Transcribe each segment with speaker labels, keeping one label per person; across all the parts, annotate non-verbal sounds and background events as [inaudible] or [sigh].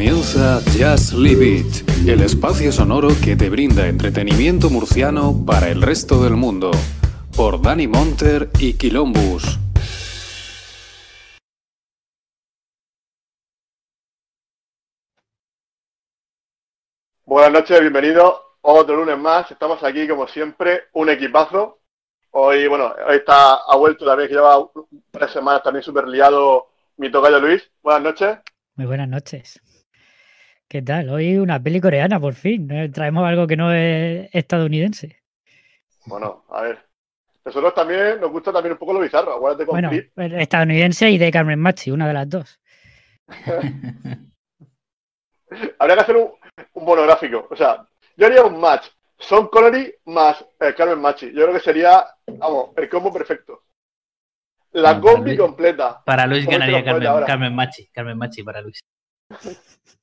Speaker 1: comienza Just Leave It, el espacio sonoro que te brinda entretenimiento murciano para el resto del mundo, por Dani Monter y Quilombus.
Speaker 2: Buenas noches, bienvenidos otro lunes más. Estamos aquí, como siempre, un equipazo. Hoy, bueno, hoy está, ha vuelto también, que lleva tres semanas también súper liado mi tocayo Luis. Buenas noches.
Speaker 3: Muy buenas noches. ¿Qué tal? Hoy una peli coreana, por fin. Traemos algo que no es estadounidense.
Speaker 2: Bueno, a ver. Nosotros también nos gusta también un poco lo bizarro. Acuérdate con
Speaker 3: bueno, estadounidense y de Carmen Machi, una de las dos. [laughs]
Speaker 2: Habría que hacer un, monográfico. O sea, yo haría un match. Son Connery más eh, Carmen Machi. Yo creo que sería, vamos, el combo perfecto. La combi completa.
Speaker 4: Para Luis ganaría Carmen, Carmen, Machi. Carmen Machi para Luis. [laughs]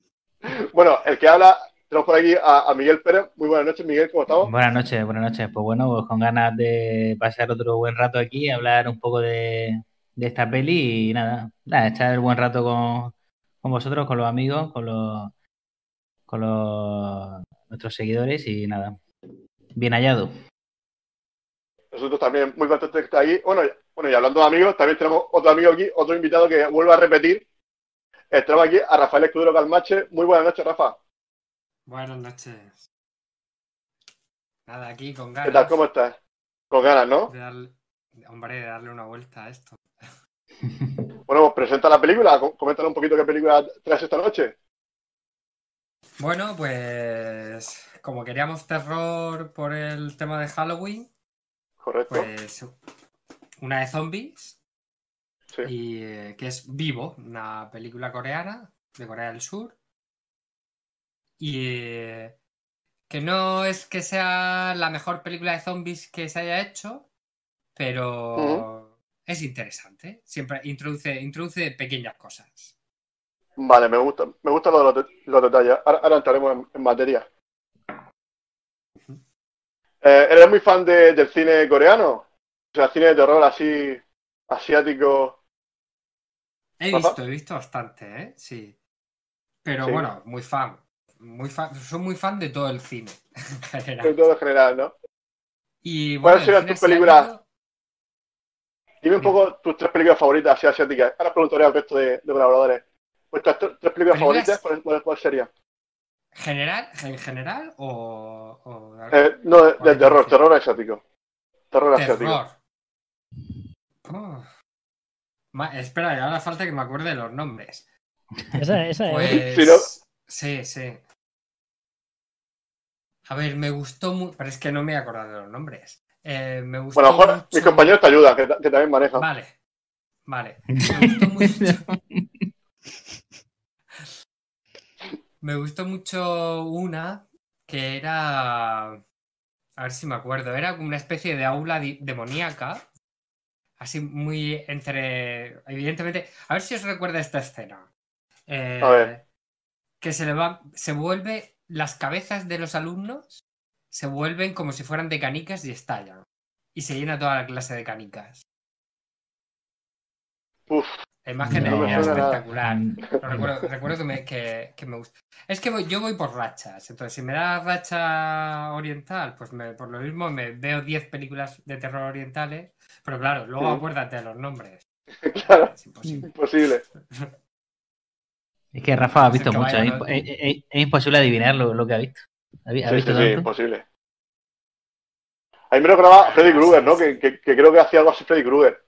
Speaker 2: bueno, el que habla, tenemos por aquí a, Miguel Pérez. Muy buenas noches, Miguel, ¿cómo estamos?
Speaker 4: Buenas noches, buenas noches. Pues bueno, pues con ganas de pasar otro buen rato aquí, hablar un poco de, esta peli y nada, nada, echar el buen rato con, con vosotros, con los amigos, con los con los, nuestros seguidores y nada, bien hallado.
Speaker 2: Nosotros también muy contentos de estar ahí. Bueno, bueno, y hablando de amigos, también tenemos otro amigo aquí, otro invitado que vuelve a repetir. Estamos aquí a Rafael Escudero Calmache. Muy buenas noches, Rafa.
Speaker 5: Buenas noches. Nada, aquí con ganas.
Speaker 2: ¿Qué tal? ¿Cómo estás? Con ganas, ¿no?
Speaker 5: hombre, de darle una vuelta a esto. [laughs]
Speaker 2: bueno, pues presenta la película. Coméntanos un poquito qué película traes esta noche.
Speaker 5: Bueno, pues como queríamos terror por el tema de Halloween,
Speaker 2: Correcto.
Speaker 5: pues una de zombies, y, eh, que es Vivo, una película coreana de Corea del Sur. Y eh, que no es que sea la mejor película de zombies que se haya hecho, pero es interesante. Siempre introduce, introduce pequeñas cosas.
Speaker 2: Vale, me gusta, me gustan los, los, detalles. Ahora, entraremos en, materia. Eh, ¿Eres muy fan del cine coreano? O sea, cine de terror así, asiático.
Speaker 5: He visto, he visto bastante, ¿eh? Sí. Pero bueno, muy fan. Muy fan. Soy muy fan de todo el cine, [laughs] en general.
Speaker 2: De todo en general, ¿no?
Speaker 5: Y, bueno,
Speaker 2: ¿Cuáles serían tus películas? Dime un poco tus tres películas favoritas así asiáticas. Ahora preguntaré al resto de, colaboradores. ¿Vuestras tres películas favoritas cuál, cuál sería?
Speaker 5: ¿General? ¿En general o...?
Speaker 2: Eh, no, de, terror, terror asiático. Terror asiático.
Speaker 5: Oh. Espera, ahora falta que me acuerde de los nombres.
Speaker 3: Esa, esa
Speaker 5: pues... Sí, sí. A ver, me gustó mucho. Pero es que no me he acordado de los nombres. Eh, me gustó
Speaker 2: bueno, mejor mis compañeros te ayudan, que, también manejan.
Speaker 5: Vale, vale. [laughs] Me gustó mucho. me gustó mucho una que era. A ver si me acuerdo. Era como una especie de aula demoníaca así muy entre. Evidentemente. A ver si os recuerda esta escena.
Speaker 2: Eh, a ver.
Speaker 5: Que se le va. Se vuelve. Las cabezas de los alumnos se vuelven como si fueran de canicas y estallan. Y se llena toda la clase de canicas.
Speaker 2: Uf.
Speaker 5: La imagen es espectacular. recuerdo, que, me, que, me, gusta. Es que yo voy por rachas. Entonces, si me da racha oriental, pues por lo mismo me veo 10 películas de terror orientales pero claro, luego acuérdate de los nombres. [laughs]
Speaker 2: claro, es imposible.
Speaker 4: Es que Rafa ha visto mucho, es, imposible adivinar lo, que ha visto.
Speaker 2: ¿Ha, visto sí, sí, imposible. A mí me lo grababa Freddy Krueger, ¿no? Que, creo que hacía algo así Freddy Krueger.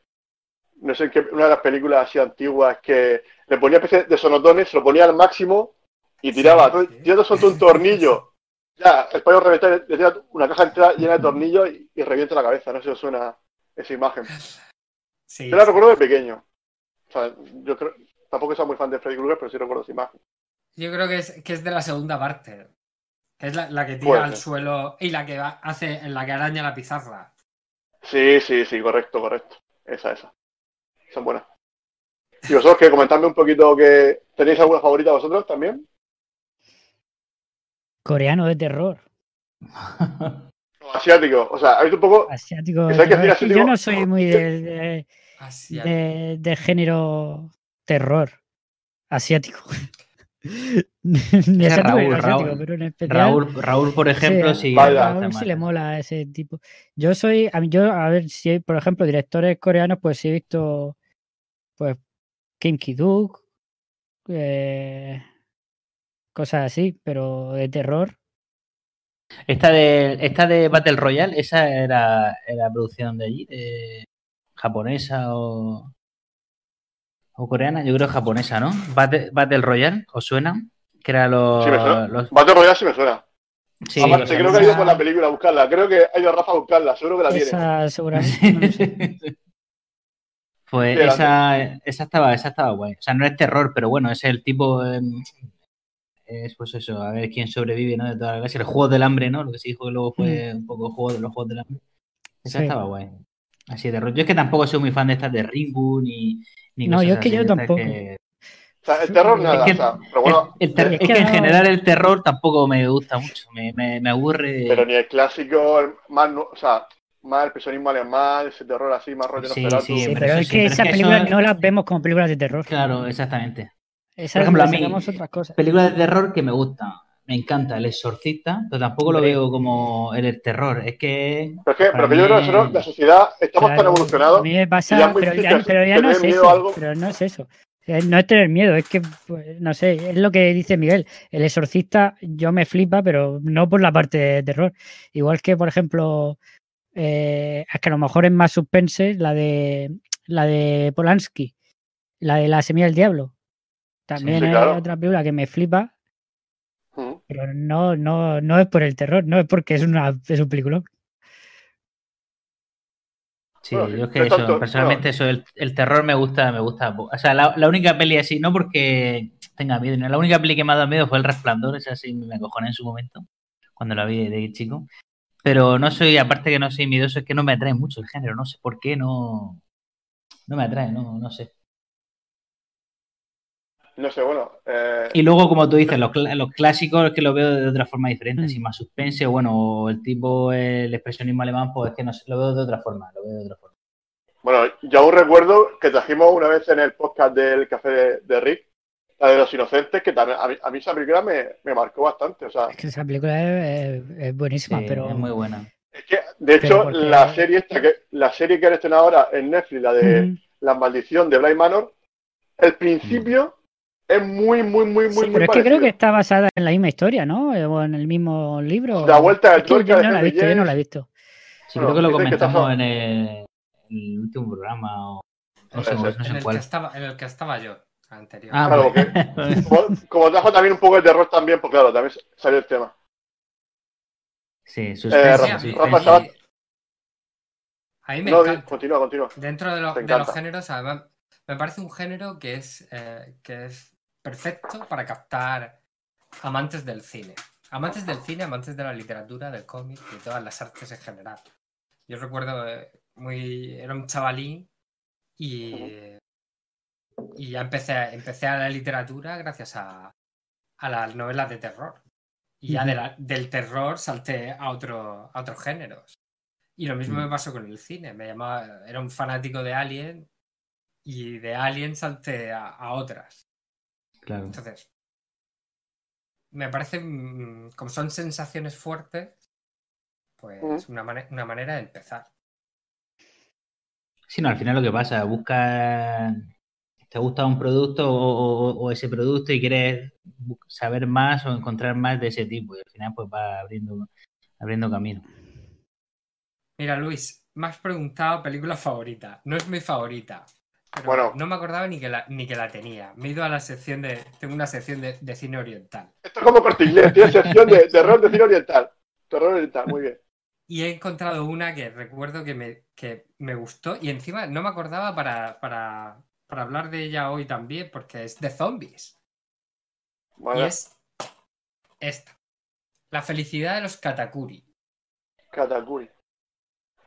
Speaker 2: No sé, qué, una de las películas así antiguas que le ponía especie de sonotones, se lo ponía al máximo y tiraba. Yo te suelto un tornillo. Ya, el payo le tira una caja entera llena de tornillos y, y revienta la cabeza. No sé si os suena esa imagen. [laughs] yo la recuerdo de pequeño. O sea, yo creo, tampoco soy muy fan de Freddy Krueger, pero sí recuerdo esa imagen.
Speaker 5: Yo creo que es, que es de la segunda parte. Que es la, que tira al suelo y la que hace, en la que araña la pizarra.
Speaker 2: Sí, sí, sí, correcto, correcto. Esa, esa. Son buenas. Y vosotros que comentadme un poquito que tenéis alguna favorita vosotros también.
Speaker 3: Coreano de terror. [laughs]
Speaker 2: asiático. O sea, visto un poco.
Speaker 3: Asiático. yo no soy muy de, de, género terror asiático. [laughs]
Speaker 4: Raúl,
Speaker 3: asiático,
Speaker 4: Raúl.
Speaker 3: pero en especial.
Speaker 4: Raúl, Raúl, por ejemplo,
Speaker 3: sí,
Speaker 4: sí.
Speaker 3: a. Raúl sí le mola ese tipo. Yo soy, a mí, yo, a ver, si hay, por ejemplo, directores coreanos, pues sí he visto, pues, Kim Ki-duk, eh, cosas así, pero de terror.
Speaker 4: Esta de, esta de Battle Royale, esa era, era producción de allí, de japonesa o, o coreana, yo creo japonesa, ¿no? Battle, Battle Royale, ¿os suena? Que era los...
Speaker 2: Sí, me suena.
Speaker 4: los-
Speaker 2: Battle Royale sí me suena.
Speaker 4: sí,
Speaker 2: creo que ha ido por la película a buscarla. Creo que ha ido Rafa a buscarla. Seguro que la tiene.
Speaker 3: Esa seguramente, no lo sé. [laughs]
Speaker 4: Pues
Speaker 2: Sí,
Speaker 4: esa, esa estaba, esa estaba guay. O sea, no es terror, pero bueno, es el tipo. eh, es pues eso, a ver quién sobrevive, ¿no? De toda la clase. El juego del hambre, ¿no? Lo que se dijo que luego fue un poco juego de los juegos del hambre. Esa
Speaker 3: Sí.
Speaker 4: estaba guay. Así de terror. Yo es que tampoco soy muy fan de estas de Ringu ni. ni
Speaker 3: No,
Speaker 4: cosas
Speaker 3: yo es que
Speaker 4: así,
Speaker 3: yo tampoco.
Speaker 4: que-
Speaker 2: O sea, el terror nada.
Speaker 4: que-
Speaker 2: o sea, pero bueno,
Speaker 4: el, el
Speaker 3: Es
Speaker 4: es
Speaker 3: que
Speaker 4: en
Speaker 3: no-
Speaker 4: general el terror tampoco me gusta mucho. Me, me, me aburre.
Speaker 2: pero ni el clásico, el más, o sea, más el personismo alemán, ese terror así, más rollo
Speaker 4: Sí, sí,
Speaker 3: Sí,
Speaker 4: pero
Speaker 3: es que esas películas
Speaker 4: eso-
Speaker 3: no las vemos como películas de terror.
Speaker 4: Claro, exactamente.
Speaker 3: Esas
Speaker 4: Por ejemplo, a mí-
Speaker 3: otras cosas.
Speaker 4: películas de terror que me gustan. Me encanta El Exorcista, pero tampoco lo veo como el terror. Es que.
Speaker 2: Pero que, pero que yo creo que
Speaker 4: mí-
Speaker 2: nosotros, la sociedad, estamos tan
Speaker 3: Claro,
Speaker 2: evolucionados.
Speaker 3: A mí me pasa,
Speaker 2: ya
Speaker 3: pero, ya, pero ya no es eso. Pero no es eso. No es tener miedo, es que, pues, no sé, es lo que dice Miguel. El exorcista yo me flipa, pero no por la parte de terror. Igual que, por ejemplo, eh, es que a lo mejor es más suspense la de la de Polanski, la de La Semilla del Diablo. También
Speaker 2: Sí,
Speaker 3: es
Speaker 2: claro.
Speaker 3: otra película que me flipa,
Speaker 2: Mm.
Speaker 3: pero no, no, no es por el terror, no es porque es una es un película.
Speaker 4: Sí,
Speaker 2: Bueno,
Speaker 4: yo es que eso,
Speaker 2: tanto-
Speaker 4: personalmente eso, el, el terror me gusta, me gusta. O sea, la, la única peli así, no porque tenga miedo, no, la única peli que me ha dado miedo fue El Resplandor, esa sí me acojoné en su momento, cuando la vi de, de chico. Pero no soy, aparte que no soy miedoso, es que no me atrae mucho el género, no sé por qué, no, no me atrae, no, no sé.
Speaker 2: No sé, bueno. Eh,
Speaker 4: Y luego, como tú dices, los, cl- los clásicos es que lo veo de otra forma diferente,
Speaker 3: Mm.
Speaker 4: así más suspense, o bueno, o el tipo, el expresionismo alemán, pues es que no sé, lo veo de otra forma, lo veo de otra forma.
Speaker 2: Bueno, yo aún recuerdo que trajimos una vez en el podcast del café de, de Rick, la de los inocentes, que también a mí, a mí esa película me, me marcó bastante. O sea,
Speaker 3: Es que esa película es, buenísima,
Speaker 4: Sí,
Speaker 3: pero
Speaker 4: es muy buena.
Speaker 2: es que, de
Speaker 3: Pero
Speaker 2: hecho,
Speaker 3: porque-
Speaker 2: la serie esta que, la serie que han estrenado ahora en Netflix, la de. La maldición de Blind Manor, el principio es muy, muy, muy, muy,
Speaker 3: Sí,
Speaker 2: muy
Speaker 3: pero es que creo que está basada en la misma historia, ¿no? O en el mismo libro.
Speaker 2: La vuelta de
Speaker 3: Es que
Speaker 2: tuerca
Speaker 3: yo no la he visto, yo no la he visto.
Speaker 4: Sí,
Speaker 2: Bueno,
Speaker 4: creo que lo
Speaker 2: que
Speaker 4: comentamos en el, en el último programa o no sé, no
Speaker 5: En el, que estaba, en el que estaba yo, anterior.
Speaker 4: Ah,
Speaker 2: Claro, [laughs] Como, como trajo también un poco de terror también, pues claro, también salió el tema.
Speaker 4: sí,
Speaker 2: Eh,
Speaker 4: suspense,
Speaker 2: Rafa-
Speaker 4: sí.
Speaker 2: Rafa,
Speaker 5: a mí me
Speaker 2: No,
Speaker 5: encanta.
Speaker 2: continúa, continúa.
Speaker 5: Dentro de, los- de los géneros, además, me parece un género que es, eh, que es perfecto para captar amantes del cine. Amantes del cine, amantes de la literatura, del cómic y de todas las artes en general. Yo recuerdo, eh, muy, era un chavalín y, y ya empecé, empecé a la literatura gracias a, a las novelas de terror. Y ya de la- del terror salté a, otro, a otros géneros. Y lo mismo
Speaker 4: Mm.
Speaker 5: me pasó con el cine. Me llamaba, era un fanático de Alien y de Alien salté a, a otras.
Speaker 4: Claro.
Speaker 5: Entonces, me parece, mm, como son sensaciones fuertes, pues una, mane- una manera de empezar.
Speaker 4: Sí, no, al final lo que pasa, buscas, te gusta un producto o, o- o ese producto y quieres saber más o encontrar más de ese tipo y al final pues va abriendo, abriendo camino.
Speaker 5: Mira, Luis, me has preguntado película favorita. No es mi favorita. pero
Speaker 2: Bueno.
Speaker 5: no me acordaba ni que, la, ni que la tenía. Me he ido a la sección de. Tengo una sección de, de cine oriental.
Speaker 2: Esto es como corte inglés, tiene sección de terror de cine oriental. Terror oriental, muy bien.
Speaker 5: Y he encontrado una que recuerdo que me, que me gustó y encima no me acordaba para, para, para hablar de ella hoy también porque es de zombies. Y es esta. La felicidad de los Katakuri.
Speaker 2: Katakuri.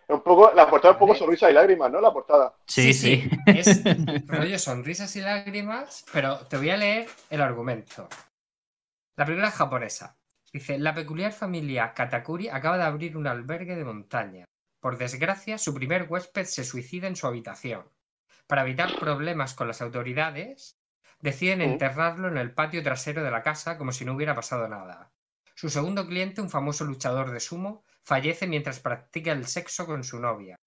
Speaker 2: Un poco, la portada es un poco sonrisa y lágrimas, ¿no? La portada.
Speaker 4: Sí,
Speaker 5: Sí,
Speaker 4: sí. [laughs]
Speaker 5: Es rollo sonrisas y lágrimas, pero te voy a leer el argumento. La película es japonesa. Dice, la peculiar familia Katakuri acaba de abrir un albergue de montaña. Por desgracia, su primer huésped se suicida en su habitación. Para evitar problemas con las autoridades, deciden enterrarlo en el patio trasero de la casa como si no hubiera pasado nada. Su segundo cliente, un famoso luchador de sumo, fallece mientras practica el sexo con su novia,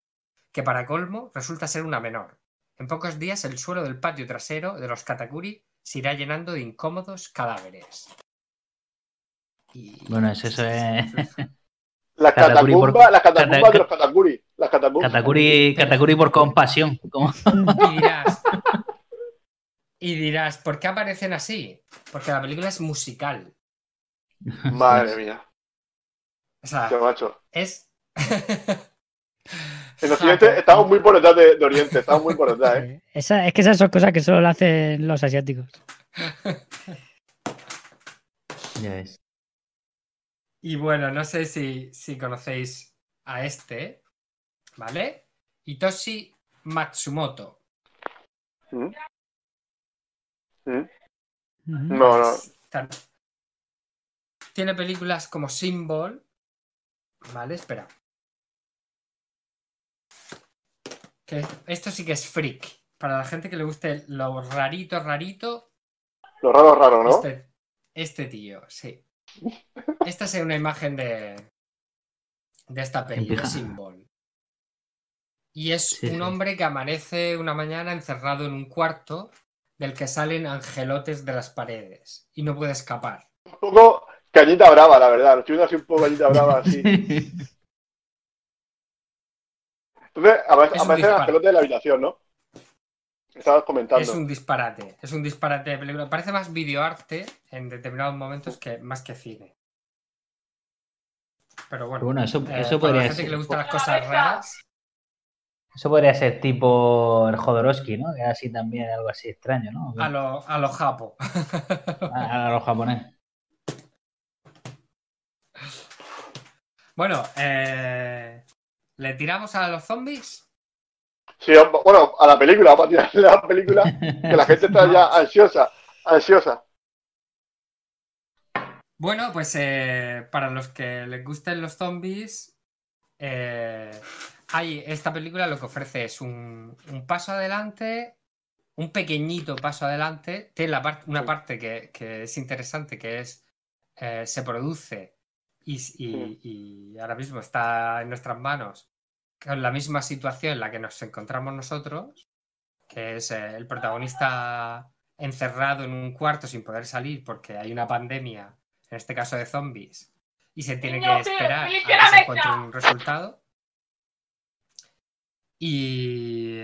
Speaker 5: que para colmo resulta ser una menor. En pocos días el suelo del patio trasero de los Katakuri se irá llenando de incómodos cadáveres.
Speaker 4: Bueno, eso, es... [laughs]
Speaker 2: Catacumbas de los Katakuri. Las
Speaker 4: Katakuri, Katakuri por compasión.
Speaker 5: Y dirás, [laughs] y dirás, ¿por qué aparecen así? Porque la película es musical.
Speaker 2: Madre mía.
Speaker 5: O sea,
Speaker 2: Qué macho.
Speaker 5: es. [laughs]
Speaker 2: En Occidente estamos muy por detrás de, Oriente, estamos muy por detrás, ¿eh?
Speaker 3: Esa, es que esas son cosas que solo lo hacen los asiáticos. [laughs]
Speaker 4: Ya es.
Speaker 5: Y bueno, no sé si, si conocéis a este, ¿vale? Hitoshi Matsumoto.
Speaker 2: ¿Mm? ¿Mm? No, no.
Speaker 5: Tiene películas como Symbol. Vale, espera. Que esto sí que es freak. Para la gente que le guste lo rarito, rarito.
Speaker 2: Lo raro, raro, ¿no?
Speaker 5: Este, este tío, sí. [laughs] Esta es una imagen de, de esta película, de Symbol. Y es un hombre que amanece una mañana encerrado en un cuarto del que salen angelotes de las paredes y no puede escapar.
Speaker 2: Un poco cañita brava, la verdad. Lo estoy viendo así un poco cañita brava, así. [laughs] Entonces, aparece el angelote de la habitación, ¿no? Estabas comentando.
Speaker 5: Es un disparate, es un disparate de película. Parece más videoarte en determinados momentos que más que cine. Pero bueno,
Speaker 4: eso,
Speaker 5: eh,
Speaker 4: eso
Speaker 5: para
Speaker 4: podría
Speaker 5: la gente
Speaker 4: ser.
Speaker 5: que le gustan las cosas raras.
Speaker 4: Eso podría ser tipo el Jodorowsky, ¿no? Que es así también, algo así extraño, ¿no?
Speaker 5: A lo, a lo japo.
Speaker 4: A, a los japonés.
Speaker 5: Bueno, eh, ¿le tiramos a los zombies?
Speaker 2: Sí, bueno, a la película, vamos a tirarle a la película, que la gente está ya [laughs] ansiosa, ansiosa.
Speaker 5: Bueno, pues eh, para los que les gusten los zombies, eh, hay, esta película lo que ofrece es un, un paso adelante, un pequeñito paso adelante. Tiene la parte una parte que, que, es interesante, que es eh, se produce y, y, y, ahora mismo está en nuestras manos con la misma situación en la que nos encontramos nosotros, que es eh, el protagonista encerrado en un cuarto sin poder salir porque hay una pandemia, en este caso de zombies, y se tiene que esperar a que se encuentre un resultado. Y,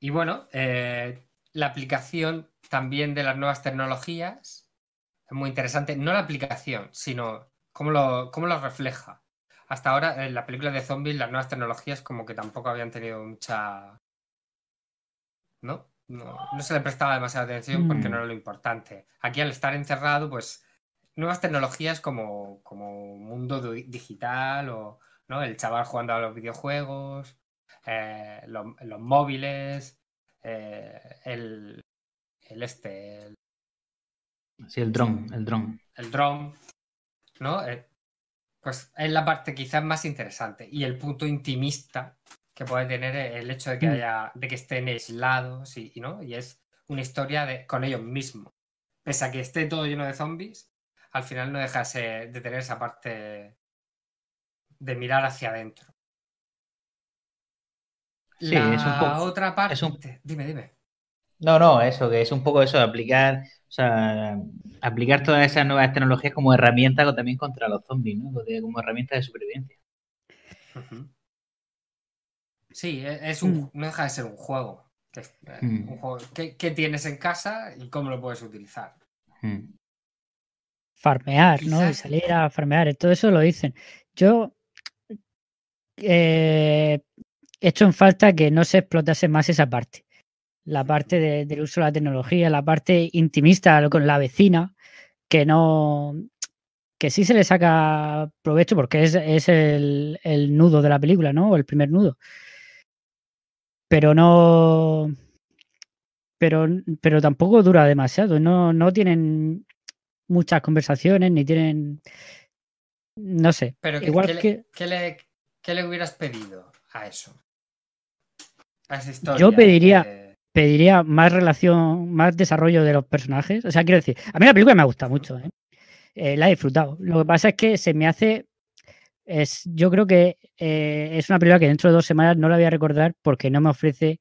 Speaker 5: y bueno, eh, la aplicación también de las nuevas tecnologías es muy interesante. No la aplicación, sino cómo lo, cómo lo refleja. Hasta ahora, en la película de zombies, las nuevas tecnologías como que tampoco habían tenido mucha... ¿No? No, no se le prestaba demasiada atención porque no era lo importante. Aquí al estar encerrado, pues nuevas tecnologías como, como mundo digital o ¿no? el chaval jugando a los videojuegos, eh, lo, los móviles, eh, el, el este. El,
Speaker 4: sí, el dron, el dron.
Speaker 5: El dron, ¿no? Eh, pues es la parte quizás más interesante y el punto intimista que puede tener el hecho de que haya, de que estén aislados y, ¿no? y es una historia de, con ellos mismos. Pese a que esté todo lleno de zombies, al final no dejase de tener esa parte de mirar hacia adentro.
Speaker 4: Sí,
Speaker 5: la
Speaker 4: es un poco,
Speaker 5: otra parte.
Speaker 4: es un...
Speaker 5: Dime, dime.
Speaker 4: No, no, eso, que es un poco eso de aplicar, o sea, aplicar todas esas nuevas tecnologías como herramienta también contra los zombies, ¿no? Como herramienta de supervivencia.
Speaker 5: Uh -huh. Sí, es un, mm. no deja de ser un juego.
Speaker 4: Mm.
Speaker 5: Un juego ¿Qué, ¿Qué, tienes en casa y cómo lo puedes utilizar?
Speaker 4: Mm.
Speaker 3: Farmear, ¿no? Y salir a farmear, todo eso lo dicen. Yo eh, hecho en falta que no se explotase más esa parte. La parte de, del uso de la tecnología, la parte intimista con la vecina, que no. que sí se le saca provecho porque es, es el, el, nudo de la película, ¿no? O el primer nudo. Pero no. Pero, pero tampoco dura demasiado. No, no tienen muchas conversaciones, ni tienen. No sé.
Speaker 5: Pero
Speaker 3: igual
Speaker 5: ¿qué,
Speaker 3: que.
Speaker 5: ¿qué le, ¿Qué le hubieras pedido a eso?
Speaker 3: Yo pediría. pediría más relación, más desarrollo de los personajes. O sea, quiero decir, a mí la película me gusta mucho, ¿eh? Eh, la he disfrutado. Lo que pasa es que se me hace. Es, yo creo que eh, es una película que dentro de dos semanas no la voy a recordar porque no me ofrece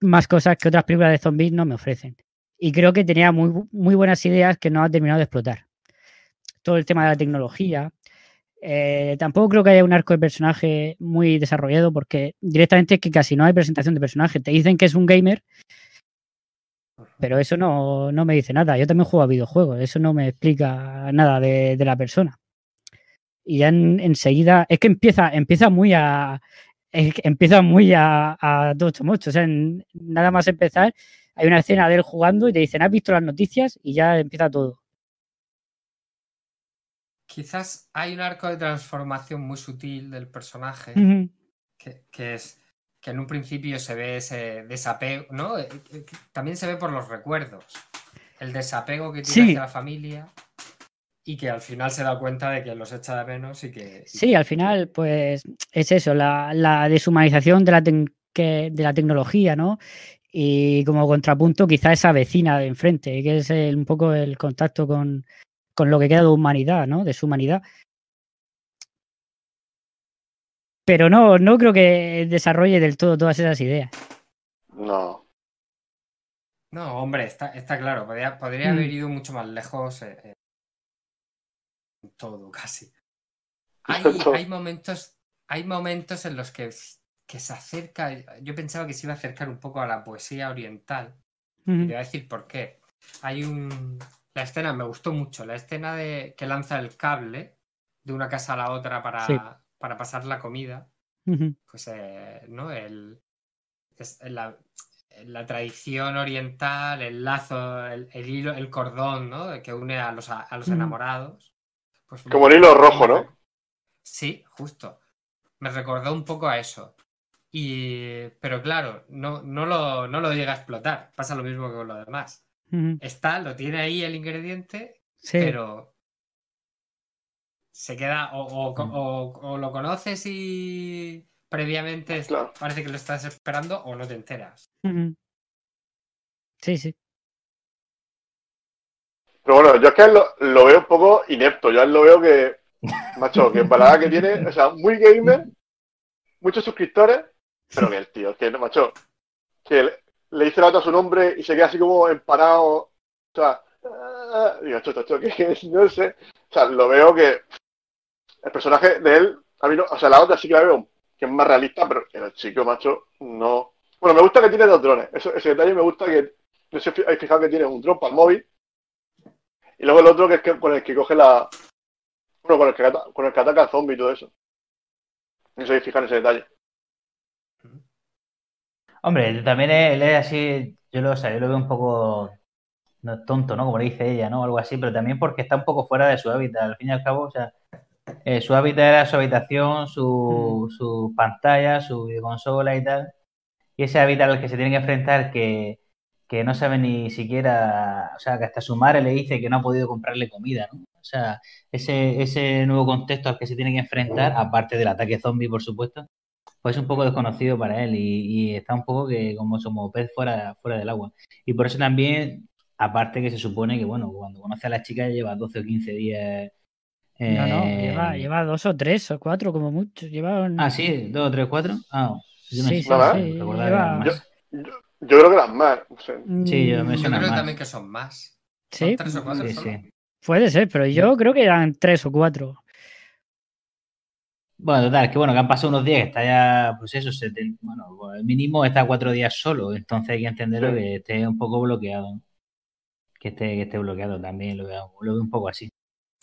Speaker 3: más cosas que otras películas de zombies no me ofrecen. Y creo que tenía muy, muy buenas ideas que no ha terminado de explotar. Todo el tema de la tecnología, eh, tampoco creo que haya un arco de personaje muy desarrollado porque directamente es que casi no hay presentación de personaje. Te dicen que es un gamer, pero eso no, me dice nada. Yo también juego a videojuegos, eso no me explica nada de, la persona. Y ya enseguida, es que empieza, empieza muy a. empieza muy a, a mucho. O sea, nada más empezar, hay una escena de él jugando y te dicen, ¿has visto las noticias? Y ya empieza todo
Speaker 5: quizás hay un arco de transformación muy sutil del personaje, que, es que en un principio se ve ese desapego, ¿no? Eh, eh, también se ve por los recuerdos, el desapego que tiene hacia la familia y que al final se da cuenta de que los echa de menos y que...
Speaker 3: sí, al final, pues es eso, la, deshumanización de la, de la tecnología, ¿no? Y como contrapunto, quizá esa vecina de enfrente, que es un poco el contacto con, con lo que queda de humanidad, ¿no? De su humanidad. Pero no, no creo que desarrolle del todo todas esas ideas.
Speaker 2: No.
Speaker 5: No, hombre, está, está claro. Podría, podría haber mm. ido mucho más lejos eh, eh, en todo, casi. [laughs] Hay, hay, momentos, hay momentos en los que, que, se acerca. Yo pensaba que se iba a acercar un poco a la poesía oriental. Y voy a decir por qué. Hay un, la escena me gustó mucho, la escena de que lanza el cable de una casa a la otra para, para pasar la comida. Pues, eh, ¿no? El, la, la, tradición oriental, el lazo, el, hilo, el cordón, ¿no? Que une a los, a, los enamorados.
Speaker 2: Pues Como el hilo rojo, ¿no?
Speaker 5: Sí, justo. Me recordó un poco a eso. Y, pero claro, no, no, lo, no lo llega a explotar. Pasa lo mismo que con lo demás. Está, lo tiene ahí el ingrediente, pero se queda o, lo conoces y previamente parece que lo estás esperando o no te enteras.
Speaker 3: Sí, sí.
Speaker 2: Pero bueno, yo es que lo, lo veo un poco inepto. Yo lo veo que, [laughs] macho, que en palabra que tiene, o sea, muy gamer, muchos suscriptores, pero que el tío, que macho, que le dice la otra su nombre y se queda así como emparado. O sea, ah, digo, que [laughs] no sé. O sea, lo veo que el personaje de él, a mí no, o sea, la otra sí que la veo que es más realista, pero el chico macho no. Bueno, me gusta que tiene dos drones. ese detalle me gusta que, no sé si habéis fijado que tiene un drone para el móvil. Y luego el otro que es que, con el que coge la. Bueno, con el que, con el que ataca al zombie y todo eso. No sé si fijan ese detalle.
Speaker 4: Hombre, también él es así, yo lo, sé, yo lo veo un poco no, tonto, ¿no? Como le dice ella, ¿no? Algo así, pero también porque está un poco fuera de su hábitat. Al fin y al cabo, o sea, eh, su hábitat era su habitación, su, mm. su pantalla, su videoconsola y tal. Y ese hábitat al que se tiene que enfrentar que, que no sabe ni siquiera, o sea, que hasta su madre le dice que no ha podido comprarle comida, ¿no? O sea, ese, ese nuevo contexto al que se tiene que enfrentar, aparte del ataque zombie, por supuesto, pues es un poco desconocido para él y, está un poco que como somos pez fuera, fuera del agua. Y por eso también, aparte que se supone que, bueno, cuando conoce a la chica lleva 12 o 15 días.
Speaker 3: No, no, lleva, eh, lleva dos o tres o cuatro como mucho. Lleva
Speaker 4: Ah, sí, dos o tres, cuatro. Ah,
Speaker 2: yo sí, sí, yo, creo que las más.
Speaker 4: Sí, yo me
Speaker 5: yo
Speaker 4: creo
Speaker 5: también que son más. Sí, tres o cuatro. Sí, sí.
Speaker 3: Puede ser, pero yo creo que eran tres o cuatro.
Speaker 4: Bueno, total, que bueno, que han pasado unos días que está ya, pues eso, bueno, pues el mínimo está cuatro días solo, entonces hay que entenderlo que esté un poco bloqueado. Que esté, que esté bloqueado también, lo veo, lo veo un poco así.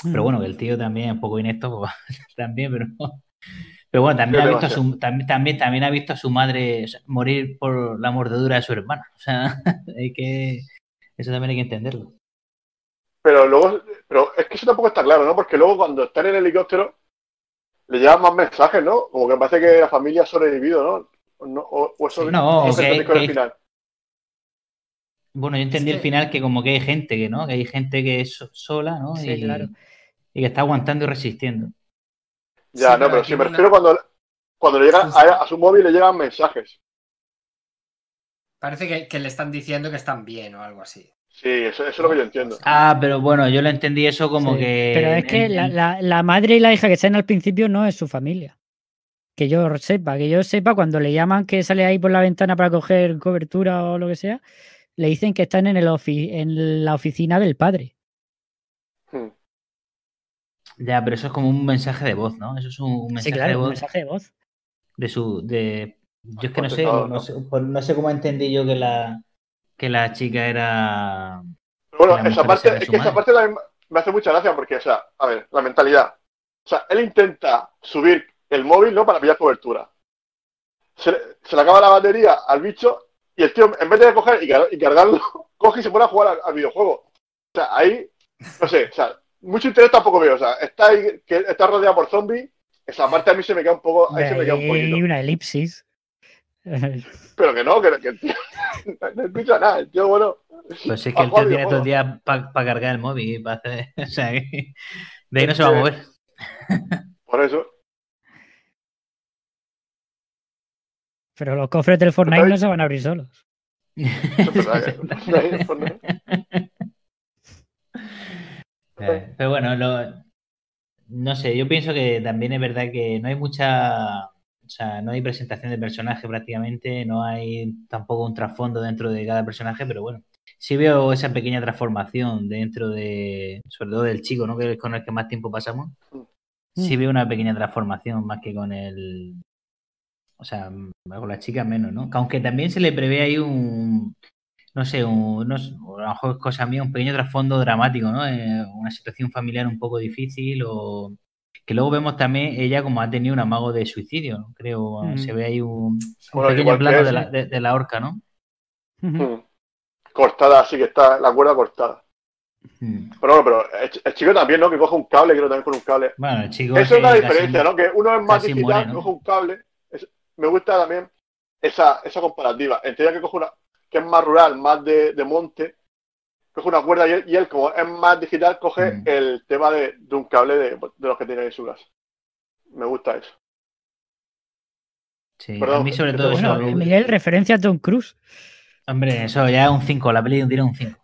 Speaker 4: Pero bueno, que el tío también es un poco inepto, pues, [laughs] también, pero Pero bueno, también ha, visto a su, también, también, ha visto a su madre morir por la mordedura de su hermana. O sea, [laughs] hay que. Eso también hay que entenderlo.
Speaker 2: Pero luego, pero es que eso tampoco está claro, ¿no? Porque luego cuando está en el helicóptero, le llevan más mensajes, ¿no? Como que parece que la familia ha sobrevivido, ¿no? O, eso
Speaker 4: no, el final. Bueno, yo entendí el final que como que hay gente que, ¿no? Que hay gente que es sola, ¿no?
Speaker 3: Sí, claro.
Speaker 4: Y que está aguantando y resistiendo.
Speaker 2: Ya, no, pero, si me refiero cuando, cuando le llegan a, su móvil le llegan mensajes.
Speaker 5: Parece que, le están diciendo que están bien o algo así.
Speaker 2: Sí, eso, es lo que yo entiendo.
Speaker 4: Ah, pero bueno, yo lo entendí eso como que.
Speaker 3: Pero es que la, madre y la hija que están al principio no es su familia. Que yo sepa, que yo sepa, cuando le llaman que sale ahí por la ventana para coger cobertura o lo que sea, le dicen que están en, el en la oficina del padre. Hmm.
Speaker 4: Ya, pero eso es como un mensaje de voz, ¿no? Eso es un, mensaje de voz.
Speaker 3: Un mensaje de voz.
Speaker 4: De su. De... Yo es que no sé, no sé, pues no sé cómo entendí yo que la que la chica era.
Speaker 2: Bueno, esa parte, es que esa parte me hace mucha gracia porque, o sea, a ver, la mentalidad. O sea, él intenta subir el móvil, ¿no? Para pillar cobertura. Se, le acaba la batería al bicho y el tío, en vez de coger y, cargarlo, [laughs] coge y se pone a jugar al, videojuego. O sea, ahí, no sé, o sea, mucho interés tampoco veo. O sea, está ahí, que está rodeado por zombies. Esa parte a mí se me queda un poco. Ahí se me queda un poquito.
Speaker 3: Y una elipsis. [laughs]
Speaker 2: Pero que no, que, el tío [laughs] no escucha nada, el tío bueno.
Speaker 4: Pues es que el tío tiene todo el día para cargar el móvil para hacer. [laughs] O sea, de ahí no se va a mover.
Speaker 2: Por eso.
Speaker 3: Pero los cofres del Fortnite no se van a abrir solos.
Speaker 4: Eh, pero bueno, lo, no sé, yo pienso que también es verdad que no hay mucha o sea, no hay presentación de personaje prácticamente, no hay tampoco un trasfondo dentro de cada personaje, pero bueno, sí veo esa pequeña transformación dentro de, sobre todo del chico, ¿no? Que es con el que más tiempo pasamos. Sí veo una pequeña transformación más que con el, o sea, con la chica menos, ¿no? Aunque también se le prevé ahí un, no sé, un, no, a lo mejor es cosa mía, un pequeño trasfondo dramático, ¿no? Eh, una situación familiar un poco difícil o que luego vemos también ella como ha tenido un amago de suicidio, creo. Mm. Se ve ahí un, pequeño plano de la, de, la, horca, ¿no?
Speaker 2: Mm. Cortada, así que está la cuerda cortada. Mm. Pero bueno, pero el, chico también, ¿no? Que coge un cable, creo también con un cable.
Speaker 4: Bueno, el chico.
Speaker 2: Eso es la diferencia, ¿no? Que uno es más digital, coge un cable. me gusta también esa, esa comparativa. Entiendo que coge una, que es más rural, más de, de monte, coge una cuerda y él, como es más digital, coge mm. el tema de, un cable de, los que tiene en su casa. Me gusta eso.
Speaker 4: Sí, a mí sobre todo
Speaker 3: bueno, Miguel, referencia a Tom Cruise.
Speaker 4: Hombre, eso ya es un 5, la peli de un un 5.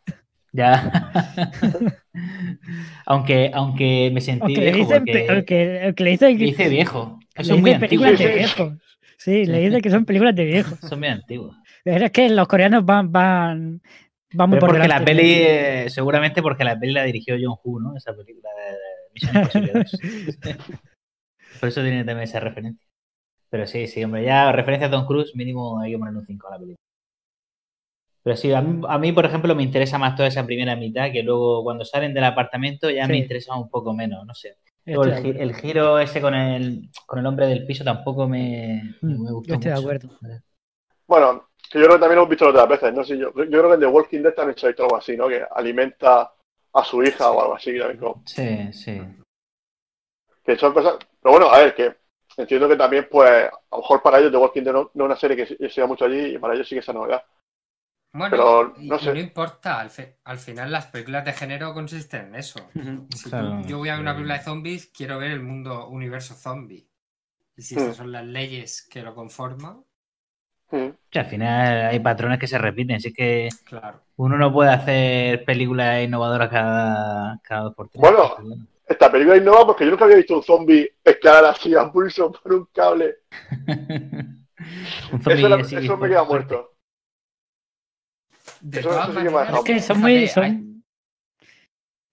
Speaker 4: Ya. [laughs] aunque, aunque me sentí viejo.
Speaker 3: porque... le dice,
Speaker 4: viejo.
Speaker 3: Son muy películas de viejos. Sí, le dice que son películas de viejos.
Speaker 4: Son muy antiguos.
Speaker 3: Pero es que los coreanos van, van,
Speaker 4: Vamos por porque la peli, eh, seguramente porque la peli la dirigió John Woo, ¿no? Esa película de, Misión [laughs] por eso tiene también esa referencia. Pero sí, sí, hombre, ya referencia a Tom Cruise, mínimo hay que poner un 5 a la película. Pero sí, a mí, por ejemplo, me interesa más toda esa primera mitad, que luego cuando salen del apartamento ya me interesa un poco menos, no sé. El, giro ese con el, con el hombre del piso tampoco me, mm, me gustó.
Speaker 3: estoy de acuerdo.
Speaker 2: Bueno, que yo creo que también lo hemos visto otras veces, no sé, yo, yo creo que en The Walking Dead también se ha visto algo así, ¿no? Que alimenta a su hija o algo así.
Speaker 4: Sí, sí.
Speaker 2: Que son cosas... Pero bueno, a ver, que entiendo que también, pues, a lo mejor para ellos The Walking Dead no, es una serie que se mucho allí y para ellos sí que es esa novedad.
Speaker 5: Bueno, pero no, sé. no importa, al, final las películas de género consisten en eso. Si yo voy a ver una película de zombies, quiero ver el mundo universo zombie. Y si estas mm. son las leyes que lo conforman,
Speaker 4: al final hay patrones que se repiten, así que uno no puede hacer películas innovadoras cada, cada dos por tres.
Speaker 2: Bueno, esta película innova porque yo nunca había visto un zombie escalar así a pulso por un cable. [laughs] un eso, eso me queda muerto.
Speaker 3: De eso, es que son muy...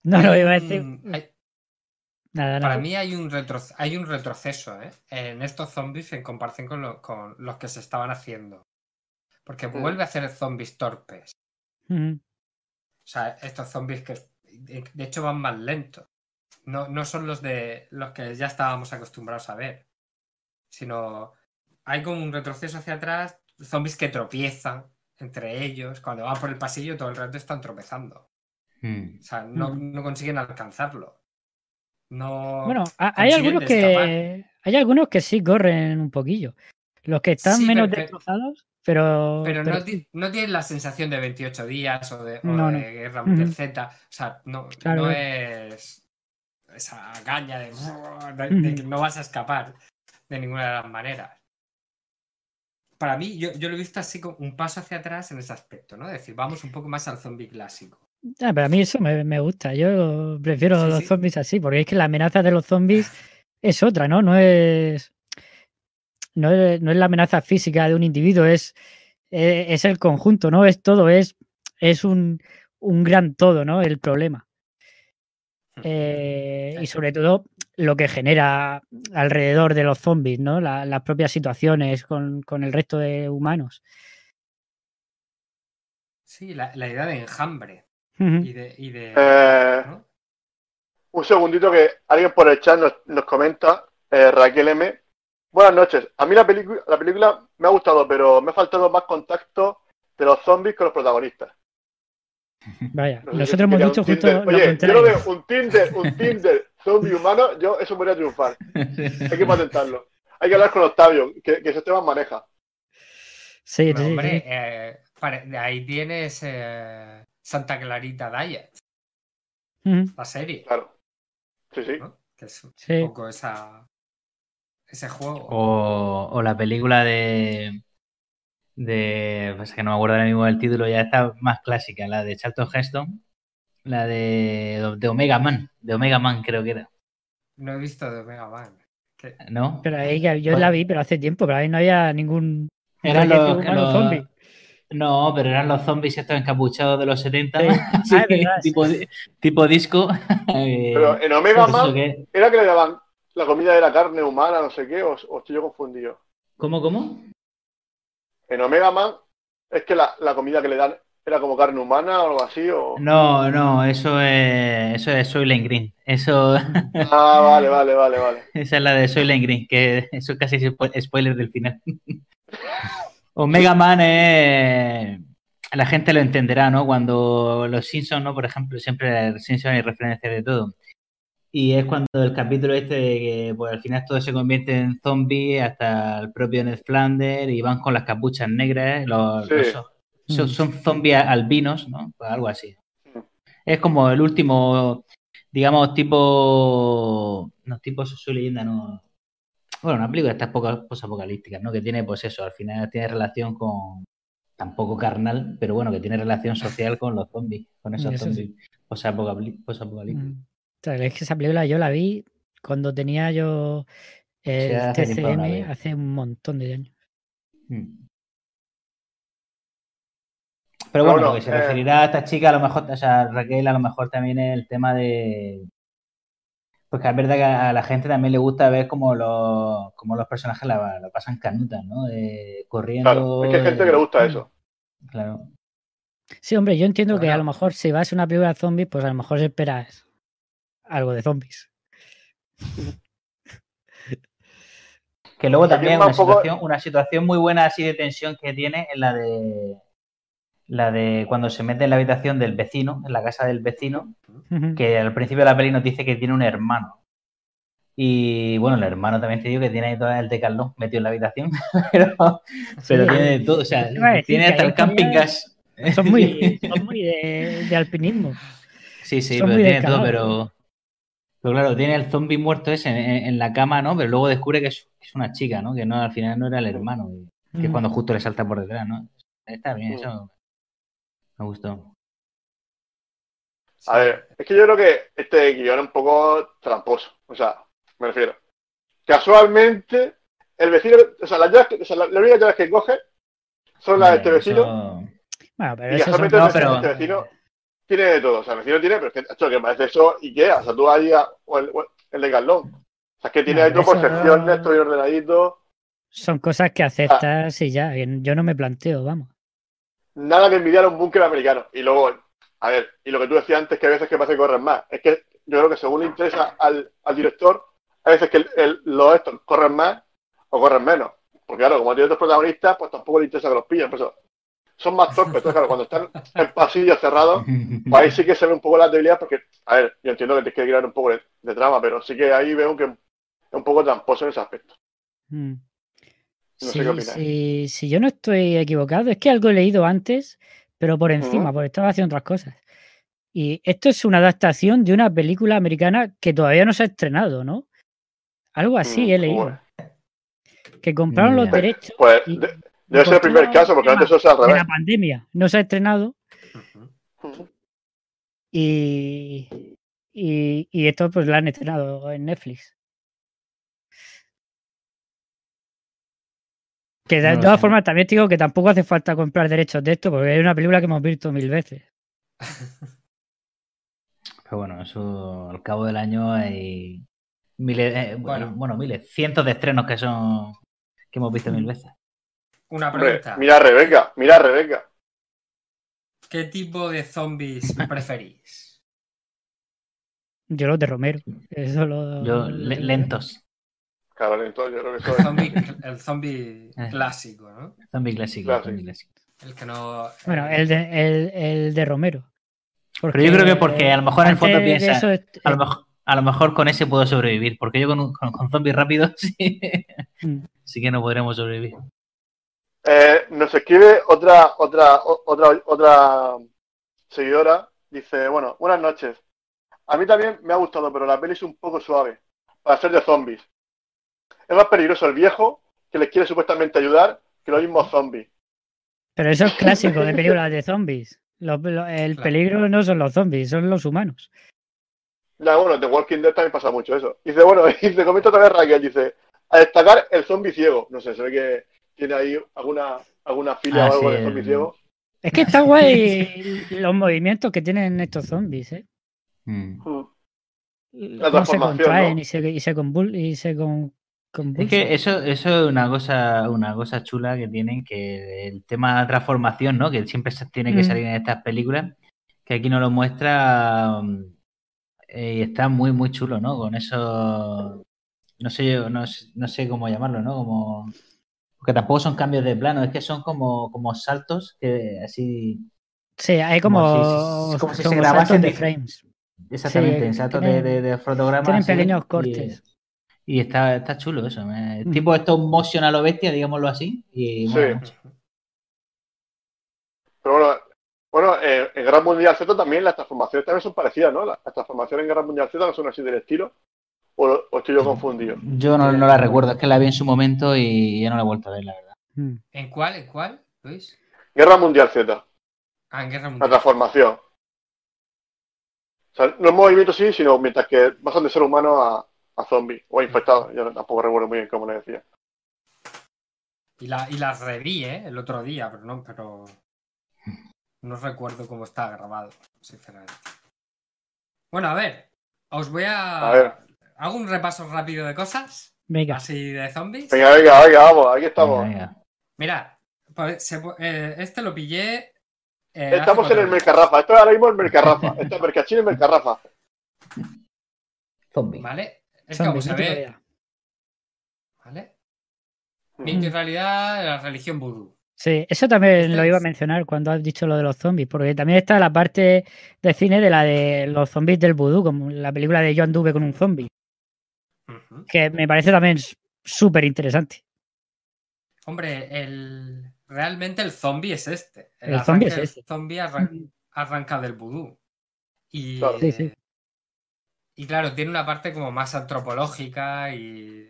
Speaker 3: No lo iba a decir.
Speaker 5: Para mí hay un, hay un retroceso ¿eh? en estos zombies en comparación con, los que se estaban haciendo. Porque mm. vuelve a hacer zombies torpes. O sea, estos zombies que de hecho van más lentos. No, no son los de los que ya estábamos acostumbrados a ver. Sino hay como un retroceso hacia atrás, zombies que tropiezan entre ellos. Cuando van por el pasillo todo el rato están tropezando. Mm. O sea, no, mm. no consiguen alcanzarlo. No
Speaker 3: bueno, hay algunos que hay algunos que sí corren un poquillo. Los que están menos destrozados, pero.
Speaker 5: Pero, No, tienen la sensación de 28 días o de, Guerra Mundial Z. O sea, no, no es esa caña de, que no vas a escapar de ninguna de las maneras. para mí, yo, lo he visto así como un paso hacia atrás en ese aspecto, ¿no? Es decir, vamos un poco más al zombie clásico.
Speaker 3: Ah, pero a mí eso me, gusta. Yo prefiero los zombies así, porque es que la amenaza de los zombies es otra, ¿no? No es, no es, la amenaza física de un individuo, es, es, el conjunto, ¿no? Es todo, es, es un, un gran todo, ¿no? El problema. Eh, y sobre todo lo que genera alrededor de los zombies, ¿no? las propias situaciones con, el resto de humanos.
Speaker 5: Sí, la, idea de enjambre. Y de,
Speaker 2: eh, Un segundito que alguien por el chat nos, comenta, eh, Raquel M. Buenas noches. A mí la, la película me ha gustado, pero me ha faltado más contacto de los zombies con los protagonistas. [laughs]
Speaker 3: Vaya, nosotros hemos dicho justo.
Speaker 2: Oye, yo lo veo un Tinder, un Tinder zombie humano, yo eso podría triunfar. [laughs] Hay que patentarlo. Hay que hablar con Octavio, que, que ese tema maneja.
Speaker 3: Sí, sí,
Speaker 5: hombre, eh, de ahí tienes eh, Santa Clarita Diet. La serie.
Speaker 2: Claro. Sí, sí.
Speaker 5: Que es un poco esa, ese juego.
Speaker 4: O, o la película de de, pues que no me acuerdo ahora mismo del título, ya está más clásica, la de Charlton Heston, la de, de Omega Man, de Omega Man creo que era.
Speaker 5: No he visto de Omega Man.
Speaker 4: ¿No?
Speaker 3: Pero ahí, yo la vi, pero hace tiempo, pero ahí no había ningún...
Speaker 4: Eran los, zombies. No, pero eran los zombies estos encapuchados de los 70, ah, [laughs] tipo, tipo, disco. [laughs]
Speaker 2: pero en Omega pues Man era que le daban la comida de la carne humana, no sé qué, o, o estoy yo confundido.
Speaker 4: ¿Cómo, cómo?
Speaker 2: En Omega Man es que la, comida que le dan era como carne humana o algo así. O...
Speaker 4: No, no, eso es, eso es Soylent Green. Eso. [laughs]
Speaker 2: Ah, vale, vale, vale, vale.
Speaker 4: Esa es la de Soylent Green, que eso casi es spoiler del final. Omega Man es. La gente lo entenderá, ¿no? Cuando los Simpsons, ¿no? Por ejemplo, siempre Simpsons hay referencias de todo. Y es cuando el capítulo este de que pues, al final todo se convierte en zombie hasta el propio Ned Flanders y van con las capuchas negras. Los, son, son, zombies albinos, ¿no? Pues algo así. Es como el último, digamos, tipo. No, tipo su leyenda, no. Bueno, una película de estas pocas apocalípticas, ¿no? Que tiene, pues eso, al final tiene relación con. Tampoco carnal, pero bueno, que tiene relación social con los zombies, con esos zombies posapocalípticos. Mm.
Speaker 3: Es que esa película yo la vi cuando tenía yo el TCM hace un montón de años. Mm.
Speaker 4: Pero bueno, lo que se eh, referirá a esta chica, a lo mejor, o sea, Raquel, a lo mejor también es el tema de. Porque es verdad que a la gente también le gusta ver cómo los, como los personajes la, pasan canutas, ¿no? corriendo.
Speaker 2: Claro, es que hay gente que le gusta eso.
Speaker 4: Claro.
Speaker 3: Sí, hombre, yo entiendo que a lo mejor si vas a una película de zombies, pues a lo mejor esperas algo de zombies.
Speaker 4: Que luego también una, situación, una situación muy buena así de tensión que tiene es la de la de cuando se mete en la habitación del vecino, en la casa del vecino, que al principio de la peli nos dice que tiene un hermano. Y bueno, el hermano también te digo que tiene ahí todo el decalón metido en la habitación, [laughs] pero, tiene todo, o sea, tiene hasta el camping gas.
Speaker 3: Son muy, [laughs] muy de, alpinismo.
Speaker 4: Sí, sí, pero tiene todo, pero, pero claro, tiene el zombie muerto ese en, la cama, ¿no? Pero luego descubre que es, una chica, ¿no? Que no al final no era el hermano, que es cuando justo le salta por detrás, ¿no? Está bien, eso me gustó.
Speaker 2: A ver, es que yo creo que este guion es un poco tramposo. O sea, me refiero. Casualmente, el vecino, o sea, las llaves, o sea, las únicas llaves que coge son las de este vecino.
Speaker 3: Bueno, pero y casualmente
Speaker 2: no, pero... este vecino tiene de todo. O sea, el vecino tiene, pero es que, hecho, que parece eso Ikea. O sea, tú ahí, o el, el de Carlón. O sea, es que tiene ahí por secciones, estoy ordenadito.
Speaker 3: Son cosas que aceptas y ya. Yo no me planteo, vamos.
Speaker 2: Nada que envidiar a un búnker americano. Y luego, a ver, y lo que tú decías antes, que a veces que pasa que corren más. Es que yo creo que según le interesa al, al director, a veces que el, los estos corren más o corren menos. Porque claro, como tiene otros protagonistas, pues tampoco le interesa que los pillen. Por eso son más torpes. Entonces, claro, cuando están en pasillos cerrados, pues ahí sí que se ve un poco la debilidad, porque, a ver, yo entiendo que tienes que crear un poco de, trama, pero sí que ahí veo que es un poco tramposo en ese aspecto.
Speaker 3: Mm. No sé qué opinas. Si, yo no estoy equivocado, es que algo he leído antes, pero por encima, porque estaba haciendo otras cosas. Y esto es una adaptación de una película americana que todavía no se ha estrenado, ¿no? Algo así mm, he leído. Que compraron los derechos.
Speaker 2: Pues, Debe ser el primer caso, porque antes eso se revés.
Speaker 3: la pandemia no se ha estrenado. y, y, y, esto pues lo han estrenado en Netflix. Que de todas formas también digo que tampoco hace falta comprar derechos de esto, porque es una película que hemos visto mil veces. [laughs]
Speaker 4: Pero bueno, eso al cabo del año hay miles, eh, bueno. miles, cientos de estrenos que son que hemos visto mil veces.
Speaker 5: Una pregunta.
Speaker 2: mira a Rebeca, mira a Rebeca.
Speaker 5: ¿Qué tipo de zombies [laughs] preferís?
Speaker 3: Yo los de Romero. Eso lo...
Speaker 4: Yo, lentos.
Speaker 2: Claro, lento, yo creo que
Speaker 5: el zombie, [laughs] el zombie eh. clásico, ¿no?
Speaker 4: Zombie clásico,
Speaker 5: El que no.
Speaker 3: Bueno, el de, el, el de Romero.
Speaker 4: Pero yo creo que porque a lo mejor en el fondo piensa. a, lo mejor, a lo mejor con ese puedo sobrevivir, porque yo con, con, zombies rápidos [laughs] sí, mm. sí que no podremos sobrevivir.
Speaker 2: Eh, nos escribe otra, otra, otra, otra seguidora. Dice, bueno, buenas noches. A mí también me ha gustado, pero la peli es un poco suave para ser de zombies. Es más peligroso el viejo que les quiere supuestamente ayudar que los mismos zombies.
Speaker 3: Pero eso es clásico de [laughs] películas de zombies. el peligro no son los zombies, son los humanos.
Speaker 2: Ya, bueno, de Walking Dead también pasa mucho eso. Dice, bueno, [laughs] y te comento otra vez Raquel, dice, a destacar el zombie ciego. No sé, se ve que tiene ahí alguna, alguna fila o algo de zombie ciego.
Speaker 3: Es que está guay [laughs] los movimientos que tienen estos zombies, ¿eh? Mm. mm. La se contraen y se, y se, y se con,
Speaker 4: es que eso, eso es una cosa, una cosa chula que tienen, que el tema de transformación, ¿no? Que siempre tiene que mm. salir en estas películas, que aquí nos lo muestra mm, eh, y está muy, muy chulo, ¿no? Con eso, no sé, no, no sé cómo llamarlo, ¿no? Como porque tampoco son cambios de plano, es que son como, como saltos que así.
Speaker 3: Sí, hay como,
Speaker 4: como si, se grabasen de frames. Exactamente, en saltos de, de, fotogramas.
Speaker 3: Tienen pequeños cortes.
Speaker 4: Y está, está chulo eso. Mm. Tipo esto motion a lo bestia, digámoslo así. Y, sí.
Speaker 2: Pero bueno, bueno eh, en Guerra Mundial Z también las transformaciones también son parecidas, ¿no? Las, transformaciones en Guerra Mundial Z no son así del estilo. ¿O, estoy yo confundido?
Speaker 4: Yo no, no, la recuerdo, es que la vi en su momento y ya no la he vuelto a ver, la verdad.
Speaker 5: Mm. ¿En cuál? ¿En cuál, Luis?
Speaker 2: Guerra Mundial Z.
Speaker 5: Ah, en Guerra Mundial.
Speaker 2: La transformación. O sea, no es movimiento sí, sino mientras que pasan de ser humano a, a zombie o a infectado. Yo tampoco recuerdo muy bien cómo le decía.
Speaker 5: Y, la, y las reví, ¿eh? El otro día, pero no, pero no recuerdo cómo está grabado, sinceramente. Bueno, a ver, os voy a...
Speaker 2: A ver.
Speaker 5: Hago un repaso rápido de cosas.
Speaker 3: Venga.
Speaker 5: Así de zombies.
Speaker 2: Venga, venga, venga, vamos, aquí estamos.
Speaker 5: Mira, pues, eh, este lo pillé.
Speaker 2: Eh, estamos en el Mercarrafa. Esto es ahora mismo el Mercarrafa. Esto es Mercachín el Mercarrafa.
Speaker 5: Zombie. ¿Vale? Es que vamos a ver. ¿Vale? Mito y realidad, la religión vudú.
Speaker 3: Sí, eso también lo iba a mencionar cuando has dicho lo de los zombies, porque también está la parte de cine de la de los zombies del vudú, como la película de John Dube con un zombie. Que me parece también súper interesante.
Speaker 5: Hombre, el... realmente el zombie es este.
Speaker 3: El, zombie es este.
Speaker 5: El zombie arranca del vudú. Y,
Speaker 3: sí, sí.
Speaker 5: Y claro, tiene una parte como más antropológica y.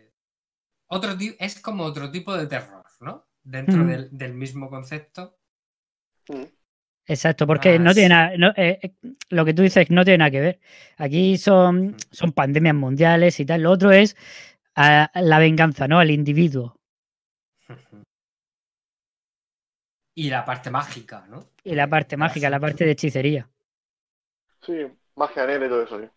Speaker 5: Otro es como otro tipo de terror, ¿no? Dentro del, mismo concepto.
Speaker 3: Exacto, porque no tiene nada, eh, eh, lo que tú dices no tiene nada que ver. Aquí son, son pandemias mundiales y tal. Lo otro es la venganza, ¿no? Al individuo. [laughs]
Speaker 5: Y la parte mágica, ¿no?
Speaker 3: Y la parte mágica, la parte de hechicería.
Speaker 2: Sí, magia negra y todo eso, sí.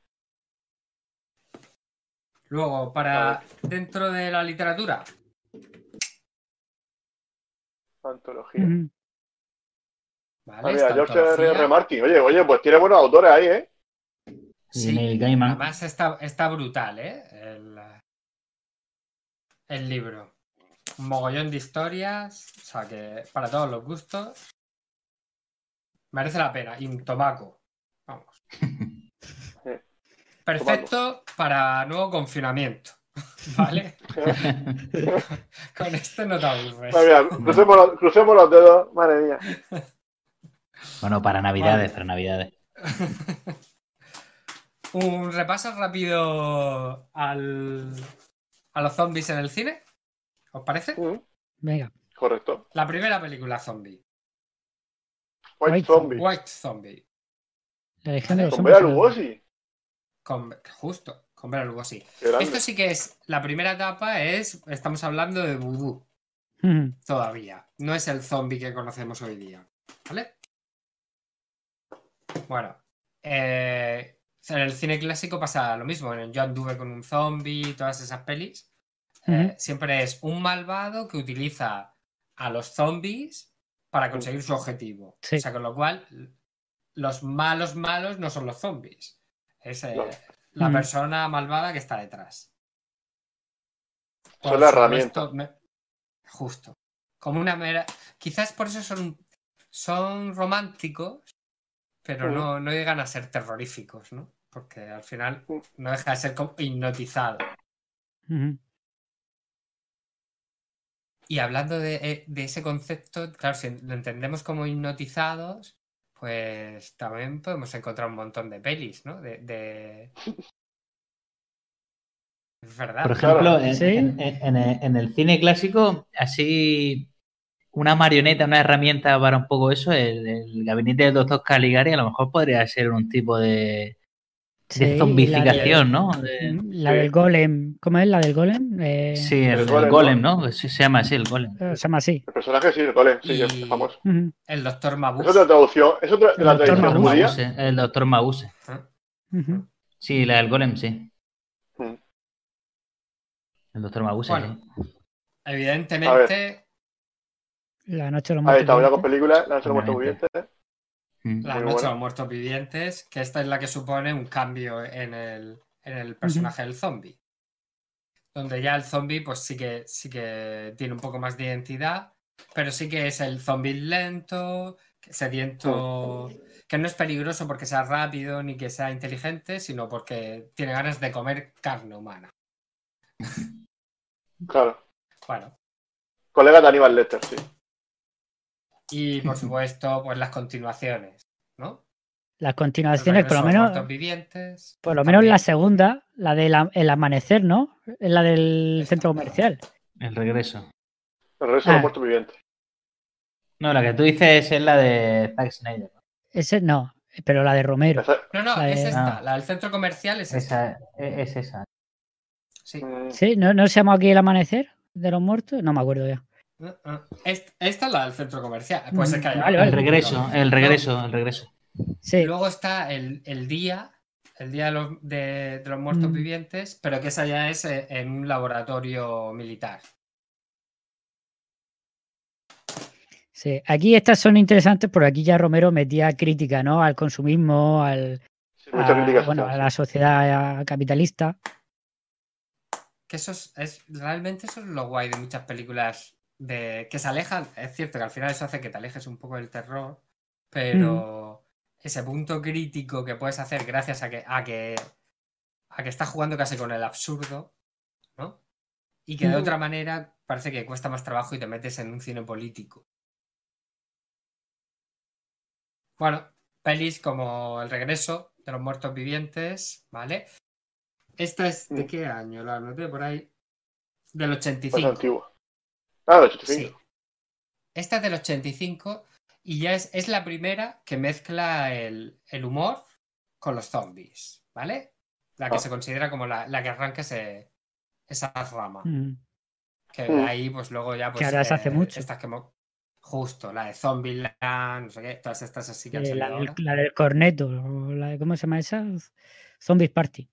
Speaker 5: Luego, para dentro de la literatura.
Speaker 2: Antología. Vale, ah, George R. Martin. Oye, oye, pues tiene buenos autores ahí, ¿eh?
Speaker 5: Sí, además está, está brutal, ¿eh? El, el libro. Un mogollón de historias, o sea que para todos los gustos. Merece la pena. Y un tomaco. Vamos. [laughs] Perfecto para nuevo confinamiento. [laughs] ¿Vale? [laughs] Con esto no te aburres.
Speaker 2: crucemos, los, dedos, madre mía. [laughs]
Speaker 4: Bueno, para Navidades, para Navidades.
Speaker 5: Un repaso rápido al, a los zombies en el cine. ¿Os parece?
Speaker 3: Venga.
Speaker 2: Correcto.
Speaker 5: La primera película zombie.
Speaker 2: White,
Speaker 3: White
Speaker 2: Zombie.
Speaker 5: White Zombie.
Speaker 3: La de los.
Speaker 2: Con,
Speaker 5: justo, con Bela Lugosi.
Speaker 2: Qué grande.
Speaker 5: Esto sí que es, la primera etapa es, estamos hablando de vudú todavía. No es el zombie que conocemos hoy día. ¿Vale? Bueno, eh, en el cine clásico pasa lo mismo. En el Yo anduve con un zombie, todas esas pelis. eh, siempre es un malvado que utiliza a los zombies para conseguir su objetivo.
Speaker 3: Sí.
Speaker 5: O sea, con lo cual, los malos malos no son los zombies. Es eh, la
Speaker 3: Ujú.
Speaker 5: persona malvada que está detrás.
Speaker 2: Son la herramienta.
Speaker 5: me- Justo. Como una mera. Quizás por eso son, son románticos, pero no, no llegan a ser terroríficos, ¿no? Porque al final no deja de ser como hipnotizado.
Speaker 3: Ujú.
Speaker 5: Y hablando de, eh, de ese concepto, claro, si lo entendemos como hipnotizados, pues también podemos encontrar un montón de pelis, ¿no? De. de- Es verdad.
Speaker 4: Por ejemplo,
Speaker 2: Claro.
Speaker 4: en,
Speaker 3: Sí.
Speaker 4: en- en el, en el cine clásico, así una marioneta, una herramienta para un poco eso, el, el gabinete del doctor Caligari a lo mejor podría ser un tipo de,
Speaker 3: Sí,
Speaker 4: de
Speaker 3: y la, de-
Speaker 4: zombificación, ¿no? De-
Speaker 3: la
Speaker 2: Sí.
Speaker 3: del golem. ¿Cómo es la del golem? Eh,
Speaker 4: sí, el,
Speaker 2: golem,
Speaker 4: golem, ¿no? Sí, se llama así, el golem.
Speaker 3: eh, Se llama así.
Speaker 2: El personaje sí, el golem, sí,
Speaker 5: Y-
Speaker 2: es famoso.
Speaker 5: El doctor Mabuse.
Speaker 2: Es otra traducción, es otra de la tradición judía.
Speaker 4: Mabuse, el doctor Mabuse.
Speaker 5: ¿eh?
Speaker 3: Ujú.
Speaker 4: Sí, la del golem, sí.
Speaker 2: Mm.
Speaker 4: El doctor Mabuse,
Speaker 5: Bueno.
Speaker 4: sí.
Speaker 5: Evidentemente,
Speaker 3: La noche de los
Speaker 2: Ahí
Speaker 3: muertos
Speaker 2: está, una con película, La noche de los muertos vivientes.
Speaker 4: Mm.
Speaker 5: La
Speaker 2: Muy
Speaker 5: Noche de los Muertos Vivientes, que esta es la que supone un cambio en el, en el personaje del zombie. Donde ya el zombie, pues sí que, sí que tiene un poco más de identidad, pero sí que es el zombie lento, sediento, que no es peligroso porque sea rápido ni que sea inteligente, sino porque tiene ganas de comer carne humana.
Speaker 2: Claro.
Speaker 5: Bueno,
Speaker 2: Colega de Aníbal Lecter, sí.
Speaker 5: Y por supuesto, pues las continuaciones, ¿no?
Speaker 3: Las continuaciones, por lo
Speaker 5: regreso
Speaker 3: menos,
Speaker 5: muertos vivientes.
Speaker 3: por lo menos la segunda, la del amanecer, ¿no? Es la del centro comercial.
Speaker 4: El regreso.
Speaker 2: El resto de
Speaker 3: Ah.
Speaker 2: los muertos vivientes.
Speaker 4: No, la que tú dices es la de Zack Snyder.
Speaker 3: Ese no, pero la de Romero.
Speaker 2: Esa-
Speaker 5: No, no,
Speaker 3: La
Speaker 5: es
Speaker 3: de-
Speaker 5: esta.
Speaker 4: Ah.
Speaker 5: La del centro comercial es esta.
Speaker 4: Esa, es, es esa.
Speaker 5: Sí.
Speaker 2: mm,
Speaker 3: ¿Sí? ¿No, ¿No se llama aquí el amanecer de los muertos? No me acuerdo ya.
Speaker 5: Uh, uh. Est- Esta es la del centro comercial. Pues es que hay
Speaker 3: Mm, Vale,
Speaker 4: El regreso, el regreso, el regreso.
Speaker 3: Sí,
Speaker 5: Luego está el, el día, el día de los, de- de los muertos
Speaker 3: Mm.
Speaker 5: vivientes, pero que esa ya es eh, en un laboratorio militar.
Speaker 3: sí. Aquí estas son interesantes porque aquí ya Romero metía crítica, ¿no? Al consumismo, al,
Speaker 2: sí,
Speaker 3: a, Ah, bueno, a la sociedad capitalista.
Speaker 5: Que eso es, es- realmente eso es lo guay de muchas películas de que se alejan. Es cierto que al final eso hace que te alejes un poco del terror, pero ese punto crítico que puedes hacer gracias a que, a que, a que estás jugando casi con el absurdo, ¿no? Y que de
Speaker 3: Mm.
Speaker 5: otra manera parece que cuesta más trabajo y te metes en un cine político. Bueno, pelis como El regreso de los muertos vivientes, ¿vale? Esta es de
Speaker 2: Mm.
Speaker 5: qué año, la anoté por ahí. Del
Speaker 2: más
Speaker 5: 85.
Speaker 2: antigua. Ah, de 85.
Speaker 5: Sí. Esta es del 85 y ya es, es la primera que mezcla el, el humor con los zombies, ¿vale? La que
Speaker 2: Ah.
Speaker 5: se considera como la, la que arranca ese, esa rama.
Speaker 3: Mm.
Speaker 5: Que
Speaker 2: Mm.
Speaker 5: ahí, pues luego ya, pues.
Speaker 3: ahora se hace mucho.
Speaker 5: Estas que Justo, la de Zombieland, no sé qué, todas estas así que han
Speaker 3: Eh,
Speaker 5: salido
Speaker 3: la, del,
Speaker 5: ahora.
Speaker 3: la del corneto, la de- ¿cómo se llama esa? Zombies Party.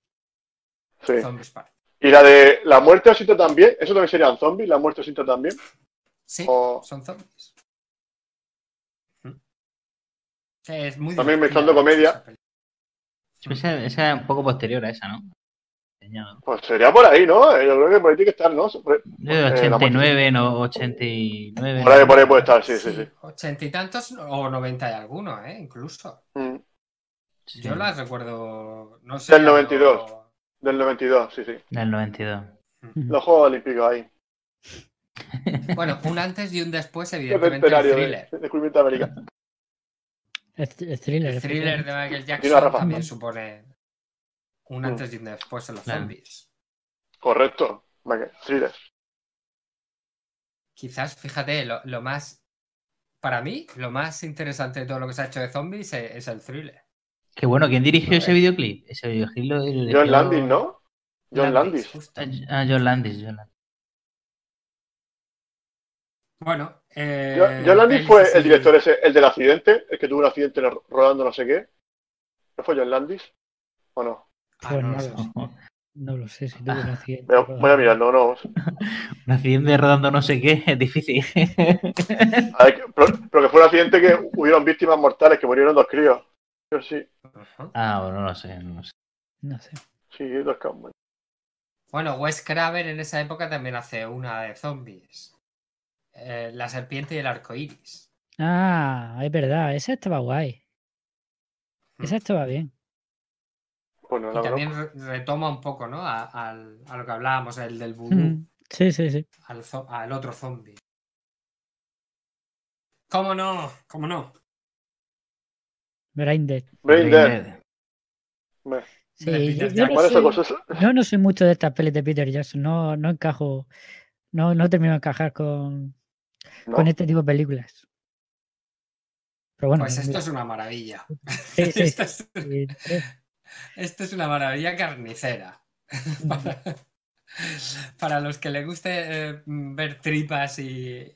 Speaker 2: Sí.
Speaker 5: Zombies Party.
Speaker 2: Y la de la muerte osito también, eso también serían zombies, la muerte osito también.
Speaker 5: Sí,
Speaker 2: O-
Speaker 5: son zombies. Mm. Sí, Es muy
Speaker 2: También mezclando comedia.
Speaker 5: esa.
Speaker 4: Esa, es un poco posterior a esa, ¿no?
Speaker 2: Pues sería por ahí, ¿no? Eh, Yo creo que por ahí tiene que estar, ¿no? Por
Speaker 4: De
Speaker 2: la
Speaker 4: 89, no, 89.
Speaker 2: por ahí, por ahí puede estar, sí, sí, sí.
Speaker 5: Ochenta y tantos o noventa y algunos, ¿eh? Incluso.
Speaker 2: Mm,
Speaker 4: Sí,
Speaker 5: Yo las recuerdo, no sé.
Speaker 2: Del 92.
Speaker 5: algo-
Speaker 2: Del 92, sí, sí.
Speaker 4: Del 92.
Speaker 2: Los Juegos Olímpicos ahí. [laughs]
Speaker 5: Bueno, un antes y un después, evidentemente, el thriller.
Speaker 2: de descubrimiento de América.
Speaker 3: El, th- el thriller.
Speaker 5: El thriller de Michael Jackson
Speaker 2: Rafa.
Speaker 5: también supone un
Speaker 2: Mm.
Speaker 5: antes y un después en los
Speaker 4: Claro.
Speaker 5: zombies.
Speaker 2: Correcto. Thriller.
Speaker 5: quizás, fíjate, lo, más, para mí, lo más interesante de todo lo que se ha hecho de zombies es, el thriller.
Speaker 4: Qué bueno, ¿quién dirigió ese videoclip? Ese
Speaker 2: videoclip lo John Landis, ¿no? John Landis.
Speaker 4: Ah, John Landis, John Landis.
Speaker 5: Bueno,
Speaker 2: eh, John Landis fue el director ese, el del accidente, el que tuvo un accidente rodando no sé qué. ¿No fue John Landis? ¿O no?
Speaker 3: Ah, no, no lo sé si tuvo un accidente.
Speaker 2: voy a mirar, no, no. [laughs]
Speaker 4: un accidente rodando no sé qué, [laughs] es difícil.
Speaker 2: pero, que fue un accidente que hubieron víctimas mortales, que murieron dos críos. Yo sí.
Speaker 4: Ah, bueno, no lo sé, no lo sé.
Speaker 3: No sé.
Speaker 2: Sí, dos campos.
Speaker 5: Bueno, Wes Craven en esa época también hace una de zombies. Eh, la serpiente y el arco iris.
Speaker 3: Ah, es verdad, esa estaba guay. Esa hmm. estaba bien.
Speaker 5: y también retoma un poco, ¿no? A, lo que hablábamos, el del vudú. Hmm.
Speaker 3: Sí, sí, sí.
Speaker 5: Al, otro zombie. ¿Cómo no? ¿Cómo no?
Speaker 3: Brain Dead.
Speaker 2: Brain Dead.
Speaker 3: Sí, yo, no soy, mucho de estas pelis de Peter Jackson. No, no encajo. No, no termino de encajar con, con este tipo de películas.
Speaker 5: Pero bueno, pues [laughs] esto es una maravilla. esto, es, una maravilla carnicera. [laughs] [laughs] para, los que les guste eh, ver tripas y,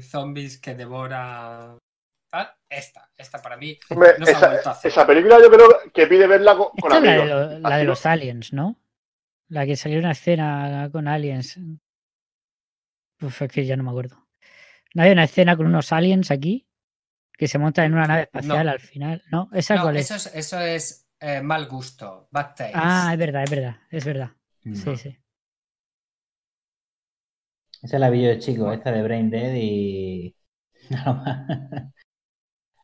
Speaker 5: zombies que devora. Esta, esta para mí.
Speaker 2: esa, película yo creo que pide verla con,
Speaker 3: la, de, la de los aliens, ¿no? La que salió una escena con aliens. Uf, es que ya no me acuerdo. ¿No hay una escena con unos aliens aquí? Que se montan en una nave espacial al final. ¿No? ¿Esa
Speaker 5: no, Eso es, eso es eh, mal gusto. Bad taste.
Speaker 3: Ah, es verdad, es verdad. Es verdad. Mm. Sí, sí.
Speaker 4: Esa la vi yo de chico, esta de Brain Dead y. [laughs] No,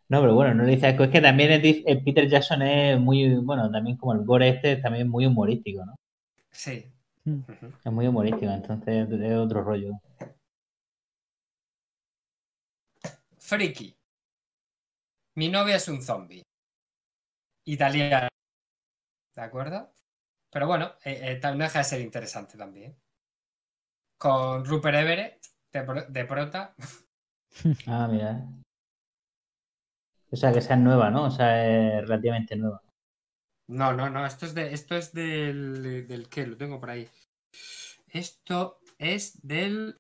Speaker 4: pero bueno, no le dice es que también el, Peter Jackson es muy, bueno, también como el gore este, también muy humorístico, ¿no?
Speaker 5: Sí.
Speaker 3: Mm.
Speaker 4: Es muy humorístico, entonces es otro rollo.
Speaker 5: Friki. Mi novia es un zombie. Italiano. ¿De acuerdo? Pero bueno, eh, eh, no deja de ser interesante también. Con Rupert Everett de, prota. [laughs]
Speaker 4: Ah, mira. O sea, que sea nueva, ¿no? O sea, es relativamente nueva.
Speaker 5: No, no, no. Esto es de, esto es del, del qué, lo tengo por ahí. Esto es del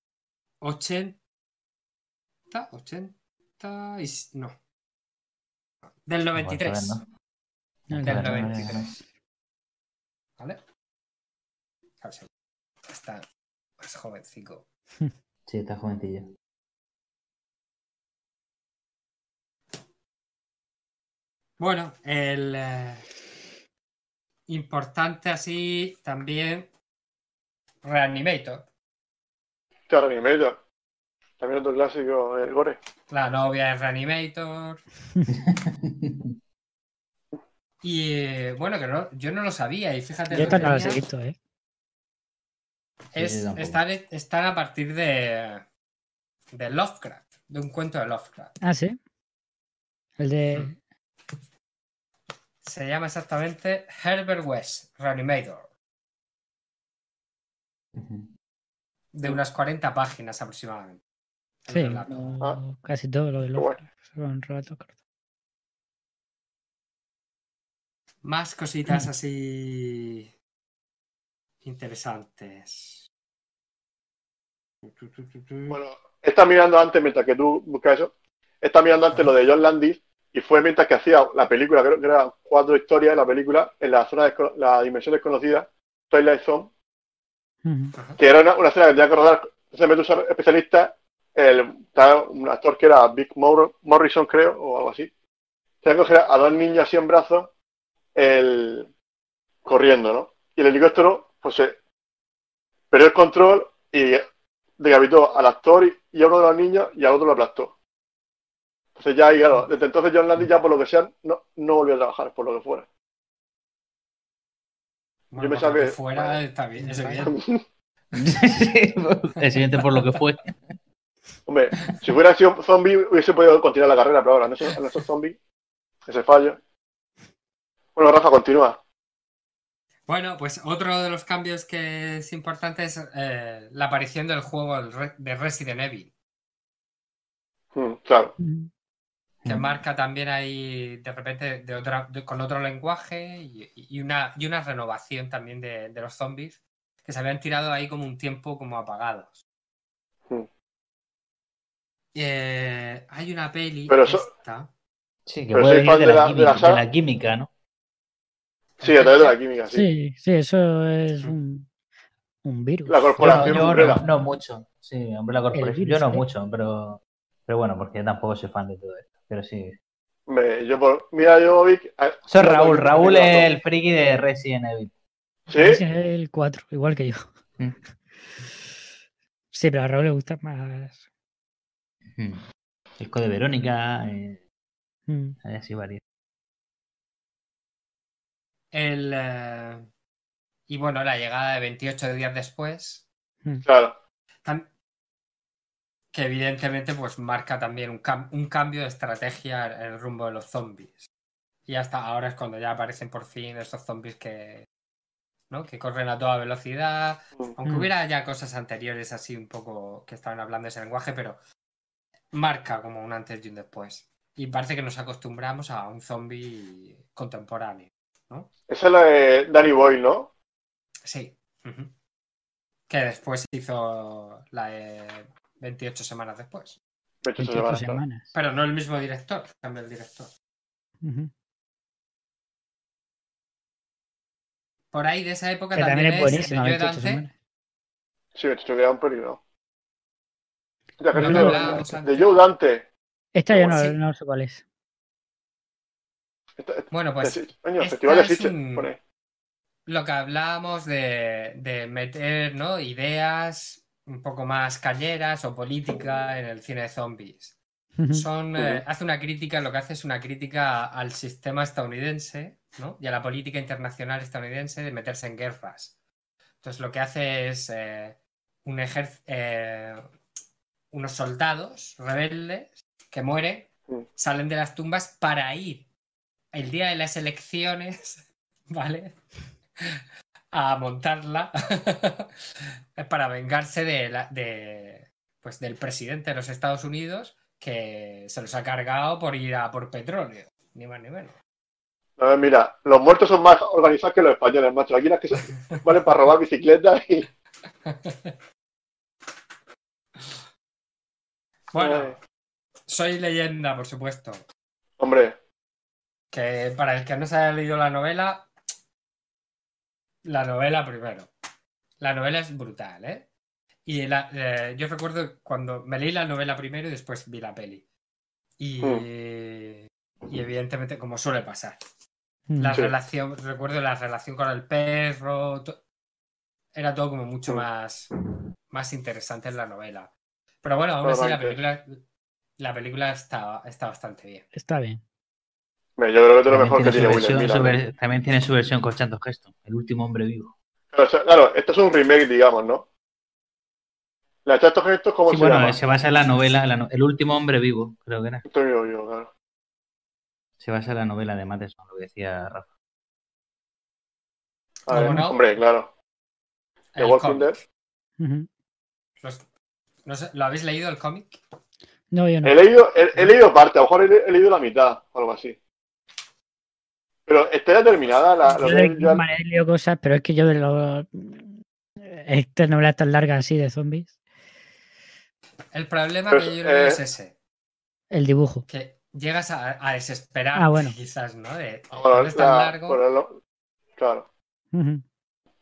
Speaker 5: 80. 80 no. Del 93. Del 93. ¿Vale? Está más jovencico.
Speaker 4: Sí, está jovencillo.
Speaker 5: Bueno, el eh, importante así también Reanimator.
Speaker 2: Reanimator. También otro clásico, el gore.
Speaker 5: La novia es Reanimator. [laughs] y eh, bueno, que no, yo no lo sabía y fíjate.
Speaker 3: Yo no lo he visto, ¿eh?
Speaker 5: Es, están, a partir de, de Lovecraft, de un cuento de Lovecraft.
Speaker 3: Ah, sí. El de. Mm.
Speaker 5: Se llama exactamente Herbert West, Reanimator. De unas 40 páginas aproximadamente.
Speaker 3: Sí, ah. casi todo lo de los un relato corto.
Speaker 5: Más cositas así interesantes.
Speaker 2: Bueno, está mirando antes, mientras que tú buscas eso, está mirando antes lo de John Landis y fue mientras que hacía la película, creo que eran cuatro historias de la película en la zona de la dimensión desconocida, Twilight Zone, que era una, una escena que tenía que rodar, entonces me usar especialistas el, un actor que era Big Morrison, creo, o algo así. Se que coger a dos niños así en brazos, el, corriendo, ¿no? Y el helicóptero, pues se perdió el control y decapitó al actor y, a uno de los niños y al otro lo aplastó. Entonces ya, y claro, desde entonces John Landis ya por lo que sea no, no volvió a trabajar, por lo que fuera.
Speaker 5: Yo me que fuera está bien, es bien. [laughs] [laughs]
Speaker 4: es evidente por lo que fue.
Speaker 2: Hombre, si hubiera sido zombie, hubiese podido continuar la carrera, pero ahora no es zombie. Ese fallo. Bueno, Rafa, continúa.
Speaker 5: Bueno, pues otro de los cambios que es importante es eh, la aparición del juego de Resident Evil.
Speaker 2: Mm, claro.
Speaker 5: Que marca también ahí de repente de otra, con otro lenguaje y, una, y una renovación también de, los zombies que se habían tirado ahí como un tiempo como apagados. Eh, hay una peli.
Speaker 2: Pero
Speaker 4: Sí, que puede venir de la, química, ¿no?
Speaker 2: Sí, a través de la química, sí.
Speaker 3: Sí, sí, eso es un, un virus.
Speaker 2: La corporación.
Speaker 4: Yo, no, mucho. Sí, hombre, la corporación. yo no mucho, pero, pero bueno, porque tampoco soy fan de todo esto. Pero sí.
Speaker 2: yo por, mira, yo
Speaker 4: es Raúl. Raúl es el friki de Resident Evil.
Speaker 2: ¿Sí?
Speaker 3: Resident Evil 4, igual que yo. Mm. Sí, pero a Raúl le gusta más.
Speaker 4: Mm. El code Verónica. Eh... Mm. Así varios.
Speaker 5: El, eh, y bueno, la llegada de 28 días después.
Speaker 2: Hmm. Claro.
Speaker 5: Que evidentemente pues marca también un, un, cambio de estrategia en el rumbo de los zombies. Y hasta ahora es cuando ya aparecen por fin estos zombies que, ¿no? que corren a toda velocidad. Aunque hubiera ya cosas anteriores así un poco que estaban hablando de ese lenguaje, pero marca como un antes y un después. Y parece que nos acostumbramos a un zombie contemporáneo.
Speaker 2: Esa es la de Danny Boyle, ¿no?
Speaker 5: Sí. Que después hizo la de 28 semanas después.
Speaker 2: 28, semanas.
Speaker 5: Pero no el mismo director, cambia el director. Por ahí de esa época también, es, buenísima, de Dante.
Speaker 2: Sí, me que era un peligro. de Joe Dante.
Speaker 3: Esta yo no, no sé cuál es.
Speaker 5: Bueno, pues. Lo que hablábamos de, meter ¿no? ideas un poco más cañeras o política en el cine de zombies. Son, eh, hace una crítica, lo que hace es una crítica al sistema estadounidense ¿no? y a la política internacional estadounidense de meterse en guerras. Entonces lo que hace es eh, un eh, unos soldados rebeldes que mueren, salen de las tumbas para ir el día de las elecciones, [laughs] ¿vale? A montarla [laughs] para vengarse de, la, de pues del presidente de los Estados Unidos que se los ha cargado por ir a por petróleo, ni más ni menos.
Speaker 2: mira, los muertos son más organizados que los españoles, macho. Aquí las que se [laughs] valen para robar bicicletas y. [laughs]
Speaker 5: Bueno, soy leyenda, por supuesto.
Speaker 2: Hombre,
Speaker 5: que para el que no se haya leído la novela, la novela primero. La novela es brutal, ¿eh? Y eh, yo recuerdo cuando me leí la novela primero y después vi la peli. Y, hmm. y evidentemente, como suele pasar. Hmm. La relación, recuerdo la relación con el perro, era todo como mucho hmm. más, más interesante en la novela. Pero bueno, aún así la película, la película está, está bastante bien.
Speaker 3: Está bien.
Speaker 2: Yo creo que es lo mejor que tiene William
Speaker 4: También tiene su versión con Chantos Gesto, el último hombre vivo.
Speaker 2: Claro, esto es un remake, digamos, ¿no? La Chantos Gesto, ¿cómo se
Speaker 4: bueno,
Speaker 2: llama?
Speaker 4: se basa en la novela, el último hombre vivo, creo que era.
Speaker 2: Estoy vivo, yo, claro.
Speaker 4: Se basa en la novela de Matheson, lo que decía Rafa.
Speaker 2: A ver, hombre, claro. ¿The Walking Dead?
Speaker 5: ¿Lo habéis leído el cómic?
Speaker 3: No, yo no.
Speaker 2: He leído, he, leído parte, a lo mejor he, leído la mitad o algo así. Pero está ya terminada la. Yo
Speaker 3: cosas, pero es que yo de los. Estas novelas tan largas así de zombies.
Speaker 5: El problema que yo creo es ese.
Speaker 3: El dibujo.
Speaker 5: Que llegas a, desesperar,
Speaker 3: ah, bueno.
Speaker 5: quizás, ¿no? De, ah, es tan largo.
Speaker 2: claro.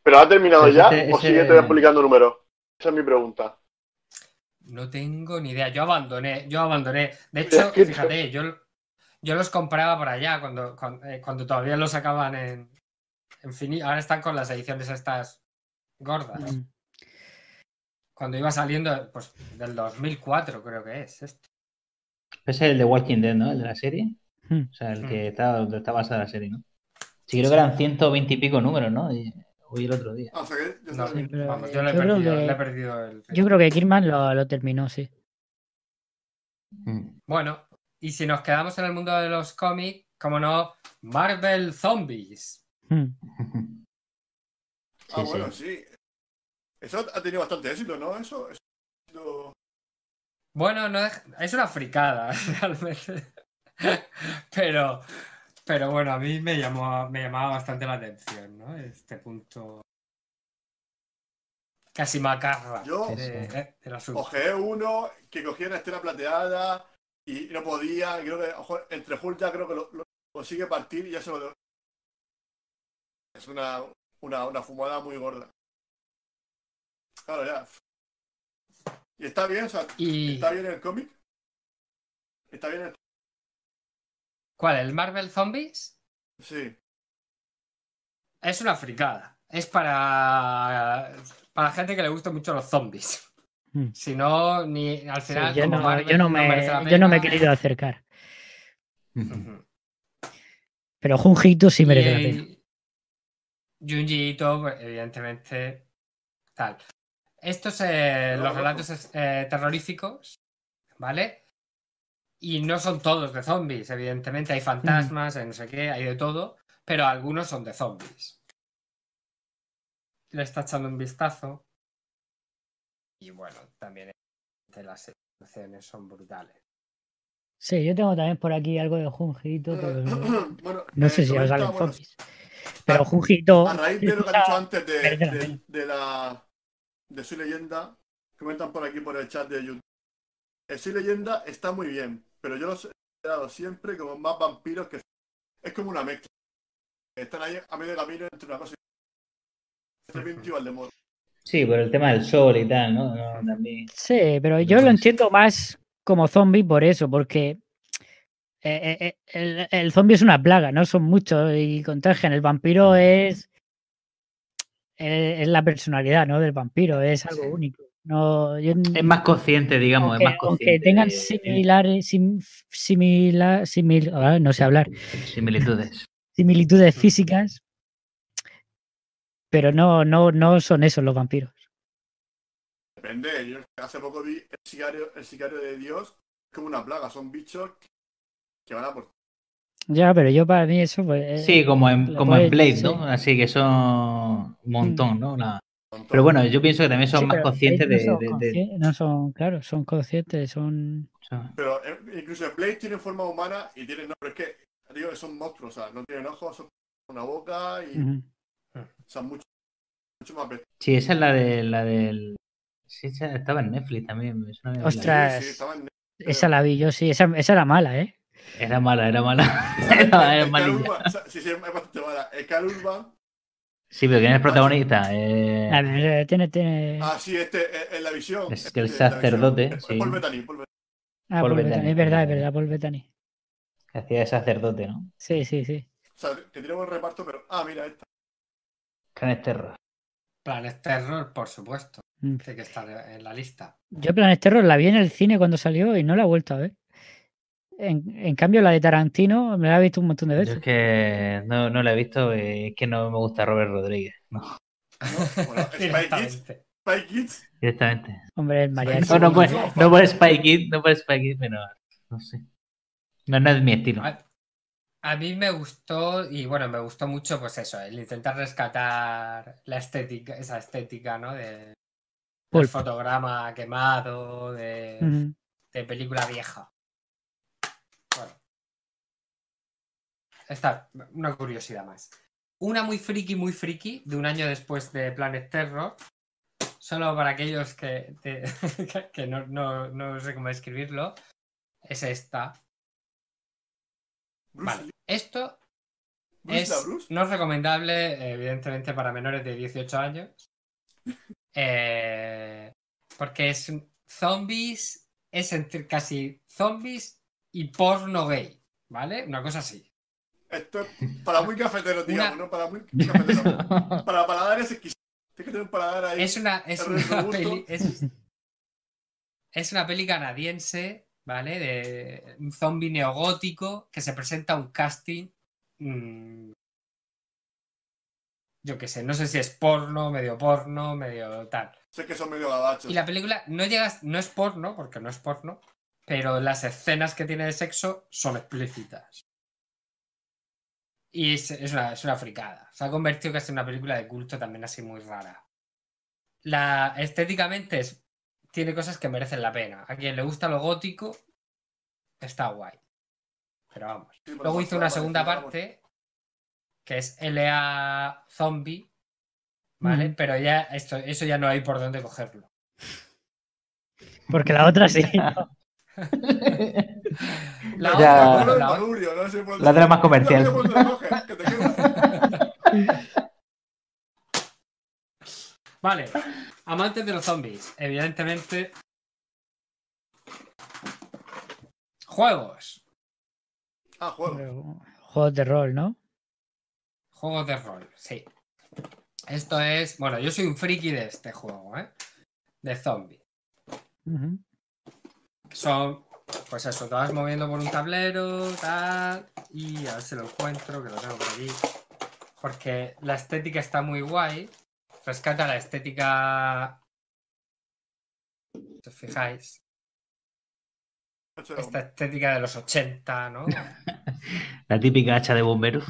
Speaker 2: ¿Pero ha terminado ya o sigue todavía publicando números? Esa es mi pregunta.
Speaker 5: No tengo ni idea. Yo abandoné, yo abandoné. De hecho, fíjate, yo yo los compraba por allá cuando, eh, cuando, todavía los sacaban en, en fin, ahora están con las ediciones estas gordas. Mm. Cuando iba saliendo, pues del 2004 creo que es este.
Speaker 4: Es el de Walking Dead, ¿no? El de la serie. Mm. O sea, el que mm. está donde está basada la serie, ¿no? Sí, creo que eran 120 y pico números, ¿no? hoy el otro día.
Speaker 5: Ah, yo, le, he perdido, el...
Speaker 3: Yo creo que Kirman lo, lo terminó, sí.
Speaker 5: Bueno, y si nos quedamos en el mundo de los cómics, como no, Marvel Zombies. Hmm. [laughs]
Speaker 2: ah, bueno, sí. Eso ha tenido bastante éxito, ¿no? Eso,
Speaker 5: Bueno, no es, una fricada, [laughs] realmente. pero, pero bueno, a mí me llamó, me llamaba bastante la atención, ¿no? Este punto casi macarra.
Speaker 2: Yo
Speaker 5: de,
Speaker 2: uno que cogía una estela plateada y no podía. creo que ojo, entre Hulk ya creo que lo, consigue partir y ya se lo. Es una, una, una fumada muy gorda. Claro, ya. ¿Y está bien? ¿Está bien el cómic? ¿Está bien el
Speaker 5: ¿Cuál? ¿El Marvel Zombies?
Speaker 2: Sí.
Speaker 5: Es una fricada. Es para, para gente que le gusta mucho los zombies. Hmm. Si no, ni al final.
Speaker 3: yo, no, me, yo, no, me, he querido acercar. Pero Junjito sí merece la pena.
Speaker 5: Junjito, pues, evidentemente, tal. Estos, eh, los relatos eh, terroríficos, ¿vale? Y no son todos de zombies, evidentemente. Hay fantasmas, no sé qué, hay de todo, pero algunos son de zombies. Le está echando un vistazo. Y bueno, también las situaciones son brutales.
Speaker 3: Sí, yo tengo también por aquí algo de Junjito, pero no, [coughs] sé si os salen zombies. Pero Junjito.
Speaker 2: A raíz de lo que has dicho antes de, de, la de su leyenda, comentan por aquí por el chat de YouTube. El Soy Leyenda está muy bien, pero yo los he dado siempre como más vampiros que es como una mezcla. Están ahí a medio camino entre una cosa y el modo.
Speaker 4: Sí, por el tema del sol y tal, ¿no? También...
Speaker 3: Sí, pero yo lo entiendo más como zombie por eso, porque eh, eh, eh, el, zombie es una plaga, no son muchos y contagian. El vampiro es, es, la personalidad ¿no? del vampiro, es algo único. No,
Speaker 4: es más consciente, digamos, es más consciente.
Speaker 3: Aunque tengan similares, similar, simil, no sé hablar.
Speaker 4: Similitudes.
Speaker 3: Similitudes físicas, pero no, no, no son esos los vampiros.
Speaker 2: Depende, yo hace poco vi el sicario, el sicario de Dios como una plaga, son bichos que van a por
Speaker 3: ya, pero yo para mí eso pues...
Speaker 4: Sí, como en, como en Blade, ¿no? Así que son un montón, ¿no? Pero bueno, yo pienso que también son más conscientes de,
Speaker 3: no son, claro, son conscientes, son...
Speaker 2: Pero eh, incluso en Blade tienen forma humana y tienen... No, pero es que, digo que son monstruos, o sea, no tienen ojos, son una boca y... Son mucho, mucho más
Speaker 4: Sí, esa es la de la del... Sí, estaba en Netflix también.
Speaker 3: Ostras, sí, estaba en Netflix. esa la vi yo, sí, esa, esa era mala, ¿eh?
Speaker 4: Era mala, era mala. [laughs] era,
Speaker 2: era Sí, sí, es bastante mala. El Urban
Speaker 4: Sí, pero ¿quién es el protagonista? Eh...
Speaker 3: A ver, tiene, tiene...
Speaker 2: Ah, sí, este, eh, en la visión.
Speaker 4: Es que el sacerdote.
Speaker 2: Sí. Paul Bettany, Paul Bettany.
Speaker 3: Ah, Paul, Bettany, es verdad, es verdad, Paul Bettany.
Speaker 4: hacía de sacerdote, ¿no?
Speaker 3: Sí, sí, sí.
Speaker 2: O sea, que tiene buen reparto, pero. Ah, mira, esta.
Speaker 4: Planet Terror.
Speaker 5: Planet Terror, por supuesto. Mm. Tiene que estar en la lista.
Speaker 3: Yo Planet Terror la vi en el cine cuando salió y no la he vuelto a ver. En, cambio, la de Tarantino me la he visto un montón de veces.
Speaker 4: es que no, no la he visto, es que no me gusta Robert Rodríguez. No. [laughs]
Speaker 2: Spy Kids. Spy Kids.
Speaker 4: Directamente.
Speaker 3: Hombre, el mariachi.
Speaker 4: No, no, por, no por Spy Kids, no por Spy Kids, pero no sé. No, no es mi estilo.
Speaker 5: A, mí me gustó, y bueno, me gustó mucho, pues eso, el intentar rescatar la estética, esa estética, ¿no? De, del fotograma quemado, de, de película vieja. esta, una curiosidad más. Una muy friki, muy friki, de un año después de Planet Terror, solo para aquellos que, [laughs] que no, no, sé cómo escribirlo, es esta. Vale, esto es, no es recomendable, evidentemente, para menores de 18 años. [laughs] Eh, porque es zombies, es entre casi zombies y porno gay, ¿vale? Una cosa así.
Speaker 2: Esto es para muy cafetero, digamos, ¿no? Para muy [laughs] cafetero. para paladares exquisitos. Tienes que tener un paladar ahí.
Speaker 5: Es una, es una peli. Es, es, una peli canadiense, ¿vale? De un zombie neogótico que se presenta a un casting. Mmm, yo qué sé, no sé si es porno, medio porno, medio tal.
Speaker 2: Sé que son medio gabachos.
Speaker 5: Y la película no llega, no es porno, porque no es porno, pero las escenas que tiene de sexo son explícitas. Y es, una, es una fricada. Se ha convertido casi en una película de culto también así muy rara. La, estéticamente es, tiene cosas que merecen la pena. A quien le gusta lo gótico, está guay. Pero vamos. Luego hizo una segunda parte que es LA Zombie, ¿vale? Pero ya esto, eso ya no hay por dónde cogerlo.
Speaker 3: Porque la otra sí. [laughs]
Speaker 4: la, otra, la, otra más comercial. [laughs]
Speaker 5: vale, amantes de los zombies, evidentemente. Juegos.
Speaker 2: Ah, juegos.
Speaker 3: Juegos de rol, ¿no?
Speaker 5: Juegos de rol, sí. Esto es. Bueno, yo soy un friki de este juego, ¿eh? De zombie. Son. Pues eso, te vas moviendo por un tablero, tal. Y a ver si lo encuentro, que lo tengo por aquí. Porque la estética está muy guay. Rescata la estética. Si os fijáis. Esta estética de los 80, ¿no? [laughs]
Speaker 4: La típica hacha de bombero.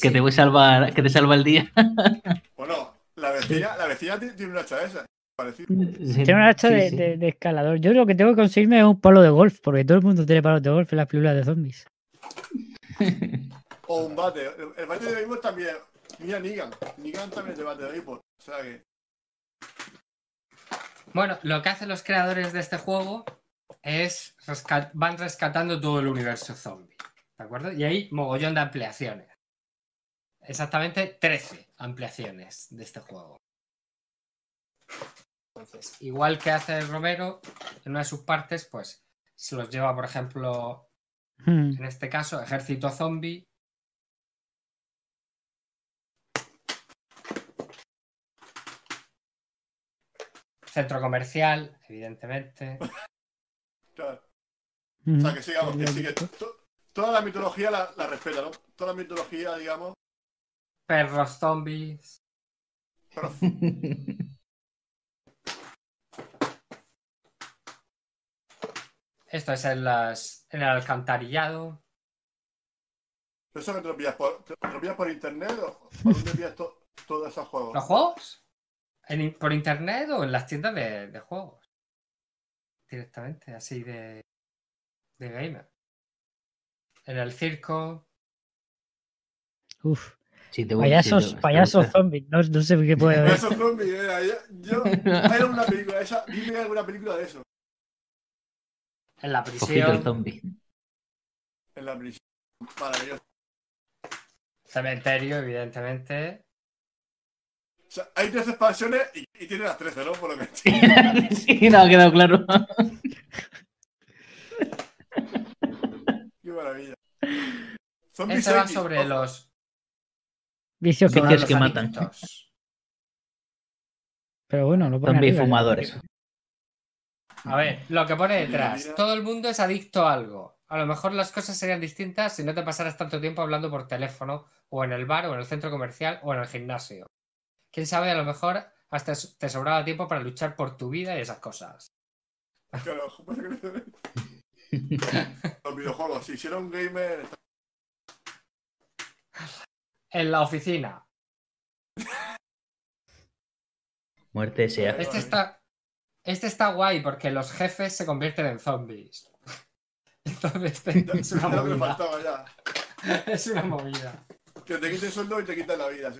Speaker 4: Que te voy a salvar, que te salva el día. [laughs]
Speaker 2: bueno, la vecina, la vecina tiene una hacha esa.
Speaker 3: tiene una hacha de, escalador. Yo lo que tengo que conseguirme es un palo de golf, porque todo el mundo tiene palos de golf en las películas de zombies.
Speaker 2: o un bate. El, bate de béisbol también. Mira Nigan. Nigan también es de de béisbol. O sea que.
Speaker 5: Bueno, lo que hacen los creadores de este juego es van rescatando todo el universo zombie. ¿De acuerdo? Y hay mogollón de ampliaciones exactamente 13 ampliaciones de este juego. Entonces, igual que hace Romero, en una de sus partes, pues se los lleva, por ejemplo, hmm. en este caso, Ejército Zombie. Centro comercial, evidentemente. [laughs]
Speaker 2: Claro. O sea, que sigamos, que sigue. Toda la mitología la, la respeta, ¿no? Toda la mitología, digamos,
Speaker 5: Perros zombies. [laughs] Esto es en, las, en el alcantarillado.
Speaker 2: ¿Eso que te lo pillas por, por internet o por dónde pillas todos esos juegos?
Speaker 5: ¿Los juegos? ¿Por internet o en las tiendas de, de juegos? Directamente, así de, de gamer. En el circo.
Speaker 3: Uf payasos, payasos zombies, no, no, sé qué puede haber.
Speaker 2: Payasos zombies, eh, yo, [laughs] hay alguna película, esa, dime alguna película de eso.
Speaker 5: En la prisión.
Speaker 4: zombie.
Speaker 2: En la prisión. Maravilloso.
Speaker 5: Cementerio, evidentemente.
Speaker 2: O sea, hay tres expansiones y, y tiene las 13, ¿no? Por lo que [laughs]
Speaker 4: sí, no, ha quedado claro.
Speaker 2: Qué maravilla.
Speaker 5: Este va sobre los
Speaker 3: Vicios
Speaker 4: que, que matan.
Speaker 3: Pero bueno, lo
Speaker 4: pone También fumadores.
Speaker 5: A ver, lo que pone detrás. Todo el mundo es adicto a algo. A lo mejor las cosas serían distintas si no te pasaras tanto tiempo hablando por teléfono, o en el bar, o en el centro comercial, o en el gimnasio. Quién sabe, a lo mejor hasta te sobraba tiempo para luchar por tu vida y esas cosas.
Speaker 2: Claro, [laughs] los videojuegos, si hicieron gamer.
Speaker 5: en la oficina.
Speaker 4: Muerte sea.
Speaker 5: Este está, este está guay porque los jefes se convierten en zombies. [laughs] Entonces [laughs] es una movida. Es una movida.
Speaker 2: Que te quiten sueldo y te quiten la vida.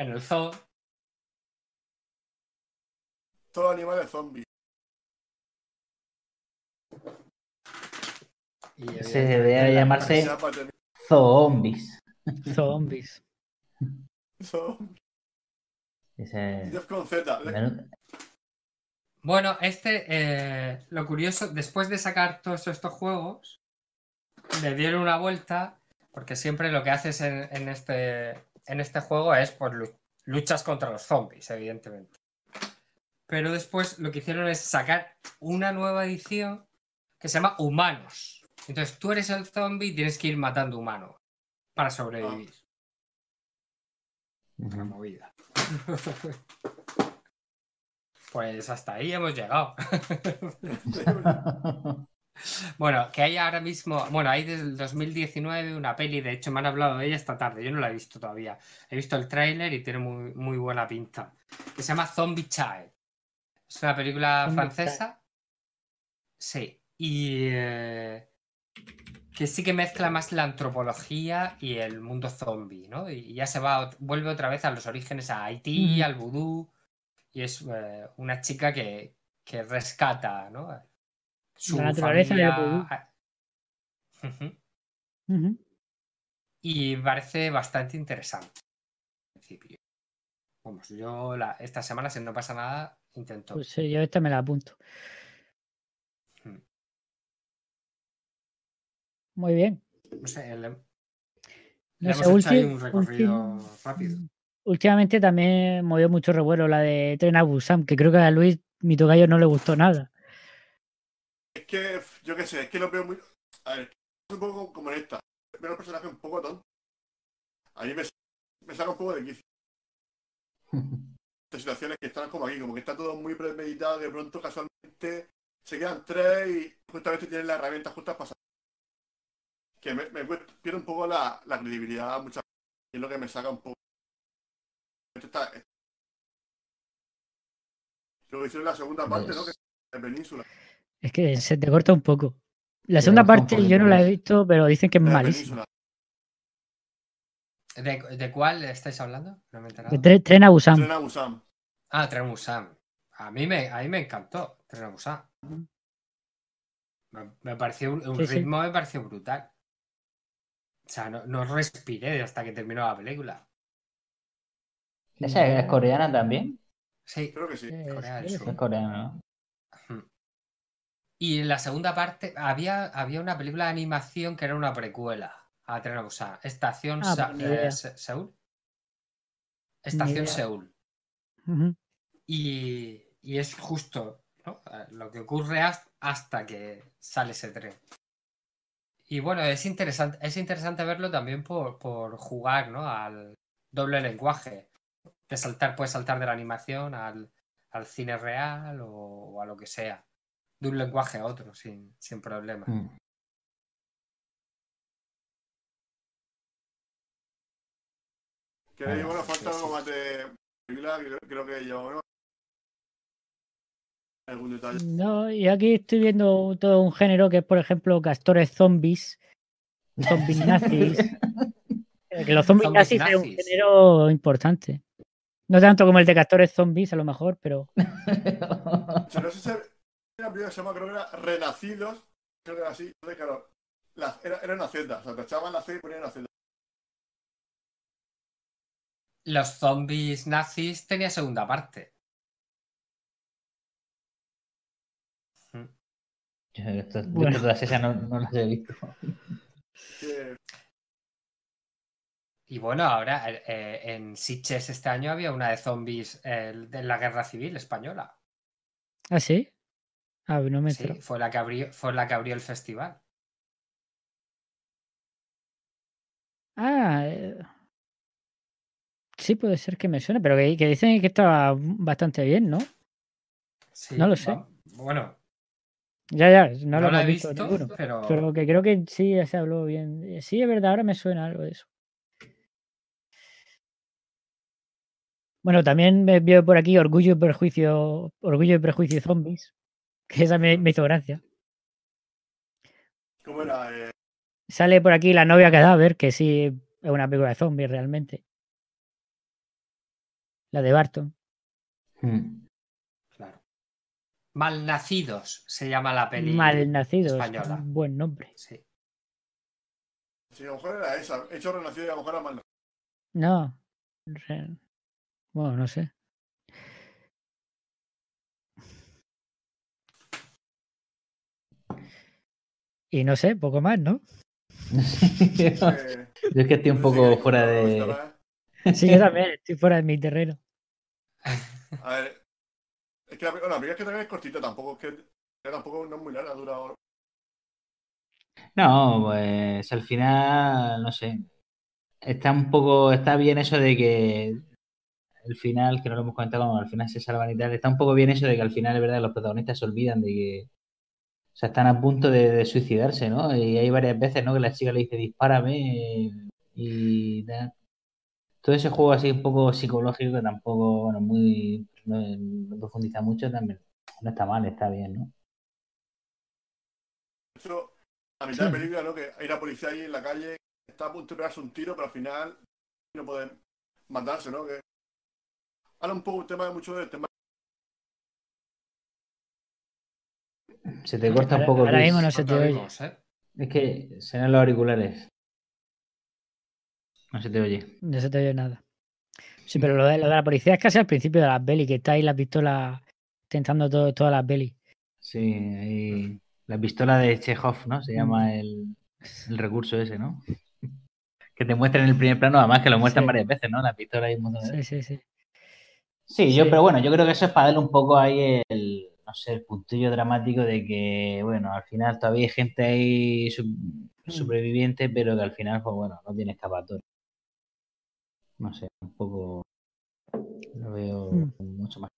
Speaker 5: En el zoo.
Speaker 2: Todo animal es zombie.
Speaker 4: Se debe llamarse Zombies.
Speaker 3: Zombies.
Speaker 2: con Z.
Speaker 5: Bueno, este, eh, lo curioso, después de sacar todos estos juegos, le dieron una vuelta, porque siempre lo que haces en, este, en este juego es pues, luchas contra los zombies, evidentemente. Pero después lo que hicieron es sacar una nueva edición que se llama Humanos. Entonces tú eres el zombie y tienes que ir matando humanos para sobrevivir. Una movida. [laughs] pues hasta ahí hemos llegado. [laughs] [laughs] Bueno, que hay ahora mismo, bueno, hay desde el 2019 una peli, de hecho me han hablado de ella esta tarde, yo no la he visto todavía. He visto el tráiler y tiene muy, muy buena pinta. Que se llama Zombie Child. Es una película francesa. Sí. Y eh, que sí que mezcla más la antropología y el mundo zombie, ¿no? Y ya se va, vuelve otra vez a los orígenes, a Haití, al vudú. Y es eh, una chica que, que rescata, ¿no?
Speaker 3: La naturaleza
Speaker 5: del Y parece bastante interesante. En principio. Vamos, yo la, esta semana, si no pasa nada, intento.
Speaker 3: Pues sí, yo esta me la apunto. Muy bien.
Speaker 5: No sé, le, hemos hecho un recorrido rápido.
Speaker 3: Últimamente también movió mucho revuelo la de Tren a Busan, que creo que a Luis, mi tocayo, no le gustó nada.
Speaker 2: Que, yo qué sé, es que lo veo muy. A ver, es un poco como en esta. Veo un personaje un poco tonto. A mí me, me saca un poco de quicio. [laughs] Estas situaciones que están como aquí, como que está todo muy premeditado, de pronto casualmente se quedan tres y justamente tienen las herramientas justas para que me, me pierde un poco la, la credibilidad muchas veces. Y es lo que me saca un poco. Está, lo que hicieron en la segunda parte, ¿no? Que es Península.
Speaker 3: Es que se te corta un poco. La segunda parte yo no la he visto, pero dicen que es malísima.
Speaker 5: ¿De, ¿De, cuál estáis hablando? No me
Speaker 3: he de Tren a Busan.
Speaker 2: Tren a Busan.
Speaker 5: Ah, Tren a Busan. A mí me, a mí me encantó Tren a Busan. Me, pareció un, ritmo, me pareció brutal. O sea, no, no respiré hasta que terminó la película.
Speaker 4: ¿Esa es coreana también?
Speaker 5: Sí,
Speaker 2: creo que sí.
Speaker 4: Es coreana, ¿no?
Speaker 5: Y en la segunda parte había, había una película de animación que era una precuela a Tren Estación ah, pues eh, Seúl. Estación Seúl. y, y, es justo eh, lo que ocurre hasta que sale ese tren. Y bueno, es interesante, es interesante verlo también por, por jugar ¿no? al doble lenguaje. De saltar, puedes saltar de la animación al, al cine real o a lo que sea de un lenguaje a otro sin, sin problema. Mm.
Speaker 2: Que bueno, falta algo más de creo que yo algún detalle.
Speaker 3: No, y aquí estoy viendo todo un género que es, por ejemplo, castores zombies, zombies [laughs] nazis. Eh, que los zombies, nazis, es un género importante. No tanto como el de castores zombies, a lo mejor, pero.
Speaker 2: no sé una película que se llama, creo que era Renacidos, creo que era así, entonces claro, la, era, era, una celda, o sea, te echaban la C y ponían una celda.
Speaker 5: Los zombies nazis tenía segunda parte.
Speaker 4: Yo, esto, bueno. todas esas no, no, las he visto. [laughs]
Speaker 5: Y bueno, ahora eh, en Sitges este año había una de zombies eh, de la guerra civil española.
Speaker 3: ¿Ah, sí? Ah,
Speaker 5: sí, fue la, que abrió, fue la que abrió el festival.
Speaker 3: Ah, eh, sí, puede ser que me suene, pero que, dicen que estaba bastante bien, ¿no?
Speaker 5: Sí,
Speaker 3: no lo sé.
Speaker 5: bueno.
Speaker 3: Ya, ya, no, lo he visto, pero... pero... que creo que sí se habló bien. Sí, es verdad, ahora me suena algo de eso. Bueno, también me vio por aquí Orgullo y Prejuicio, Orgullo y Prejuicio Zombies. Que esa me, hizo gracia.
Speaker 2: ¿Cómo era? Eh?
Speaker 3: Sale por aquí la novia cadáver, que sí es una película de zombies realmente. La de Barton.
Speaker 5: Hmm. Claro. Malnacidos se llama la película.
Speaker 3: Malnacidos. Española. buen nombre.
Speaker 5: Sí.
Speaker 2: Sí, a lo mejor era esa. Hecho renacido y a lo mejor era malnacido.
Speaker 3: No. Bueno, no sé. Y no sé, poco más, ¿no? [laughs]
Speaker 4: yo es que estoy un poco fuera de.
Speaker 3: Sí, yo también estoy fuera de mi terreno. [laughs]
Speaker 2: A ver. Es que la, bueno, la es que también es cortita, tampoco es que. Tampoco no es muy larga, dura ahora.
Speaker 4: No, pues al final, no sé. Está un poco. Está bien eso de que. El final, que no lo hemos comentado, al final se salvan y tal. Está un poco bien eso de que al final es verdad que los protagonistas se olvidan de que sea, están a punto de, suicidarse, ¿no? Y hay varias veces, ¿no? Que la chica le dice, dispárame y todo ese juego así un poco psicológico que tampoco, bueno, muy, no, profundiza mucho, también no está mal, está bien, ¿no?
Speaker 2: Eso, a mitad de película, ¿no? Que hay una policía ahí en la calle, está a punto de pegarse un tiro, pero al final no pueden mandarse, ¿no? Que habla un poco un tema de mucho del tema.
Speaker 4: Se te corta un poco.
Speaker 3: Ahora mismo no se te oye.
Speaker 4: ¿eh? Es que serán los auriculares. No se te oye.
Speaker 3: No se te oye nada. Sí, pero lo de, la policía es casi al principio de las pelis, que está ahí la pistola tentando todo, todas las pelis.
Speaker 4: Sí, ahí, la pistola de Chekhov, ¿no? Se llama mm. el, el recurso ese, ¿no? [laughs] que te muestran en el primer plano, además que lo muestran varias veces, ¿no? La pistola ahí un montón
Speaker 3: de Sí, sí, sí.
Speaker 4: Sí, yo, pero bueno, yo creo que eso es para darle un poco ahí el, no sé, el puntillo dramático de que, bueno, al final todavía hay gente ahí sobreviviente, pero que al final, pues bueno, no tiene escapatoria no sé, un poco lo veo mm. mucho más.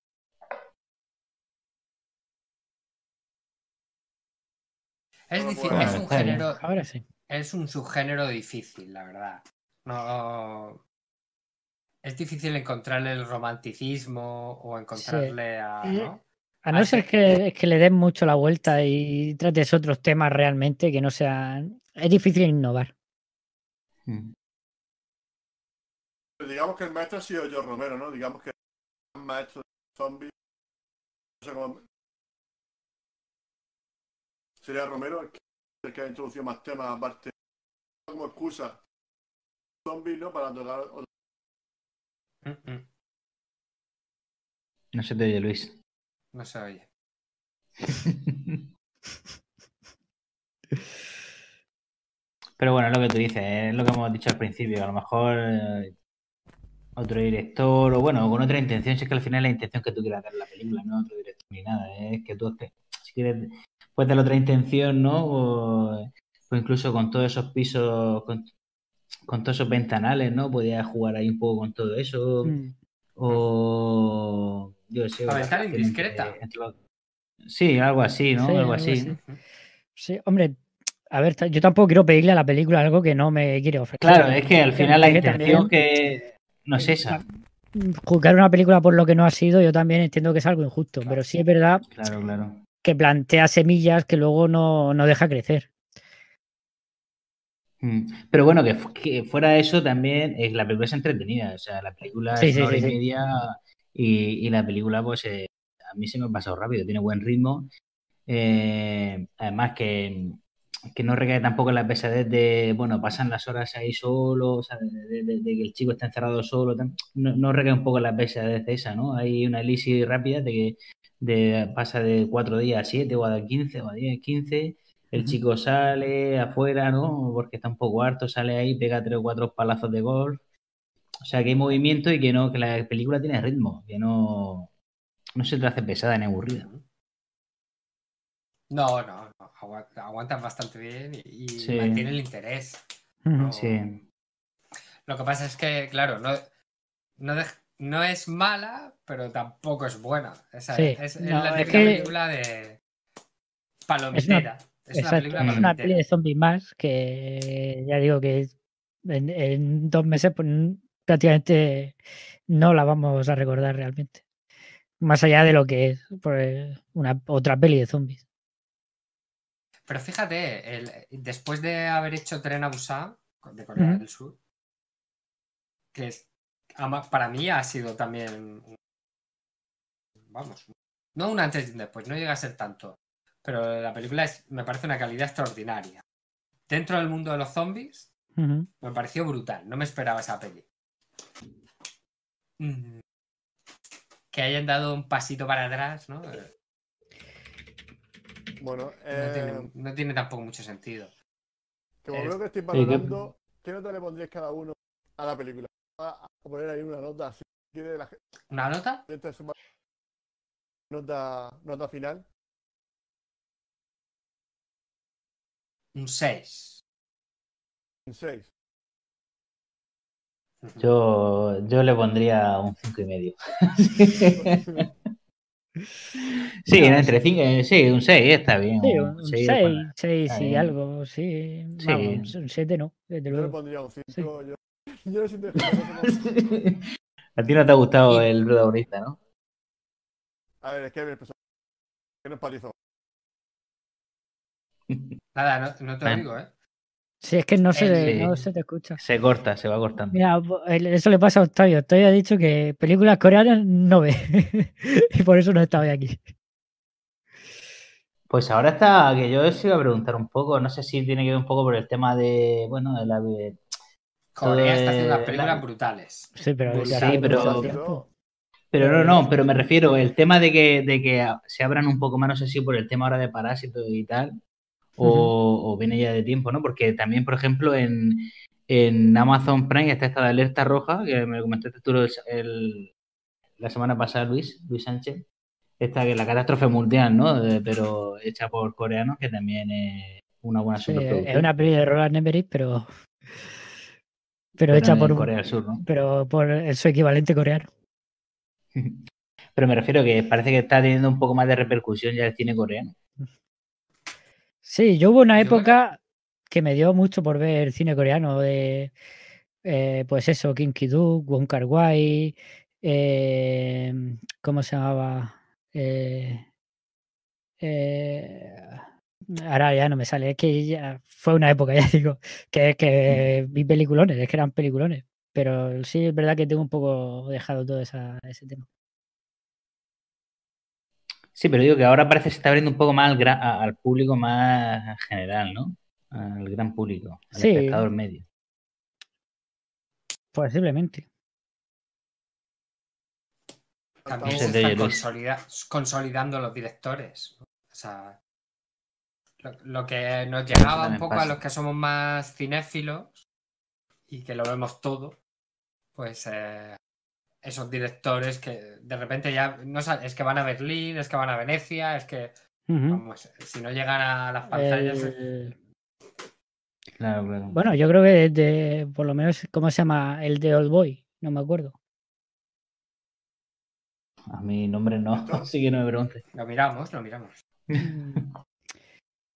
Speaker 5: Es, difícil, es un género. Ahora sí. Es un subgénero difícil, la verdad. No. Es difícil encontrarle el romanticismo o encontrarle a.
Speaker 3: Eh, a no ser que, que, le den mucho la vuelta y trates otros temas realmente que no sean. Es difícil innovar. Mm
Speaker 2: digamos que el maestro ha sido George Romero, ¿no? Digamos que el maestro de zombies. No sé cómo... Sería Romero el que, ha introducido más temas aparte como excusa zombies, ¿no? Para tocar
Speaker 4: No se te oye, Luis.
Speaker 5: No se oye. [laughs]
Speaker 4: Pero bueno, es lo que tú dices, es lo que hemos dicho al principio. A lo mejor eh, otro director, o bueno, con otra intención, si es que al final la intención que tú quieras dar la película, no otro director ni nada, es que tú, si quieres, puedes dar otra intención, ¿no? O, incluso con todos esos pisos, con, todos esos ventanales, ¿no? Podías jugar ahí un poco con todo eso, mm. o yo sé.
Speaker 5: Para estar indiscreta.
Speaker 4: Sí, algo así, ¿no? algo, así.
Speaker 3: Sí, hombre, a ver, yo tampoco quiero pedirle a la película algo que no me quiere ofrecer.
Speaker 4: Claro, es que al final la intención que, no es esa.
Speaker 3: Juzgar una película por lo que no ha sido, yo también entiendo que es algo injusto, pero sí es verdad que plantea semillas que luego no, deja crecer.
Speaker 4: Mm. Pero bueno, que, fuera eso también, es, la película es entretenida, o sea, la película es una hora y media y, la película pues eh, a mí se me ha pasado rápido, tiene buen ritmo. Eh, además que que no recae tampoco en la pesadez de, bueno, pasan las horas ahí solo, o sea, de, que el chico está encerrado solo, no, no, recae un poco en la pesadez esa, ¿no? Hay una elixir rápida de que de, pasa de cuatro días a siete o a quince o a diez, quince, el chico sale afuera, ¿no? Porque está un poco harto, sale ahí, pega tres o cuatro palazos de golf. O sea, que hay movimiento y que no, que la película tiene ritmo, que no, no se te hace pesada ni aburrida.
Speaker 5: No, no, aguantan bastante bien y, mantiene el interés.
Speaker 4: Sí.
Speaker 5: Lo que pasa es que, claro, no, no, es mala, pero tampoco es buena. es, la película de palomitera.
Speaker 3: Es una, película es una de zombies más que ya digo que en, dos meses pues, prácticamente no la vamos a recordar realmente. Más allá de lo que es pues, una otra peli de zombies.
Speaker 5: Pero fíjate, después de haber hecho Tren a Busan de Corea del Sur, que es, para mí ha sido también, vamos, no un antes y un después, no llega a ser tanto, pero la película es, me parece una calidad extraordinaria. Dentro del mundo de los zombies, me pareció brutal, no me esperaba esa peli. Mm. Que hayan dado un pasito para atrás, ¿no?
Speaker 2: Bueno,
Speaker 5: eh... no, tiene, tampoco mucho sentido.
Speaker 2: Como veo que estoy valorando, ¿qué nota le pondríais cada uno a la película? A, poner ahí una nota así. La...
Speaker 5: ¿Una nota?
Speaker 2: Nota, nota final.
Speaker 5: Un 6.
Speaker 2: Un 6.
Speaker 4: Yo, yo le pondría un cinco y medio. [laughs] Sí, entre 5, sí, un 6 está bien.
Speaker 3: Sí, un 6, 6 y algo, sí. sí. Vamos, un 7 no, desde luego. Yo le pondría un 5, sí. yo, yo
Speaker 4: siento [laughs] A ti no te ha gustado el protagonista, ¿no?
Speaker 2: A ver, es que el personaje que no empatizo.
Speaker 5: Nada, no, no te lo digo, ¿eh?
Speaker 3: Sí, es que no se, no se te escucha.
Speaker 4: Se corta, se va cortando.
Speaker 3: Mira, eso le pasa a Octavio. Octavio ha dicho que películas coreanas no ve. [laughs] y por eso no está hoy aquí.
Speaker 4: Pues ahora está, que yo os iba a preguntar un poco, no sé si tiene que ver un poco por el tema de, bueno, de la...
Speaker 5: Corea está haciendo las películas brutales.
Speaker 3: Sí, pero...
Speaker 4: Sí, pero... Pero no, no, pero me refiero, el tema de que, de que se abran un poco más, no sé si por el tema ahora de parásitos y tal, o, viene ya de tiempo, ¿no? Porque también, por ejemplo, en, Amazon Prime está esta de alerta roja, que me comentaste tú la semana pasada, Luis, Luis Sánchez, esta que es la catástrofe mundial, ¿no? pero hecha por coreanos, que también es una buena
Speaker 3: sí, Es una película de Roland Emmerich, pero, pero, hecha por Corea del Sur, ¿no? Pero por su equivalente coreano. [laughs]
Speaker 4: Pero me refiero que parece que está teniendo un poco más de repercusión ya el cine coreano.
Speaker 3: Sí, yo hubo una época que me dio mucho por ver cine coreano de, eh, pues eso, Kim Ki-duk, Wong Kar Wai, eh, ¿cómo se llamaba? Eh, ahora ya no me sale, es que ya fue una época, [laughs] ya digo, que, que vi peliculones, es que eran peliculones, pero sí es verdad que tengo un poco dejado todo ese tema.
Speaker 4: Sí, pero digo que ahora parece que se está abriendo un poco más al, al público más general, ¿no? Al gran público, al espectador medio.
Speaker 3: Posiblemente.
Speaker 5: También se están consolidando los directores. O sea, lo, que nos llegaba un poco a los que somos más cinéfilos y que lo vemos todo, pues eh, esos directores que de repente ya no es que van a Berlín, es que van a Venecia, es que si no llegan a las pantallas.
Speaker 3: Eh, bueno, yo creo que de, por lo menos, ¿cómo se llama? El de Old Boy, no me acuerdo.
Speaker 4: A mi nombre no, [laughs] así que no me pregunte.
Speaker 5: Lo miramos, lo miramos. [laughs]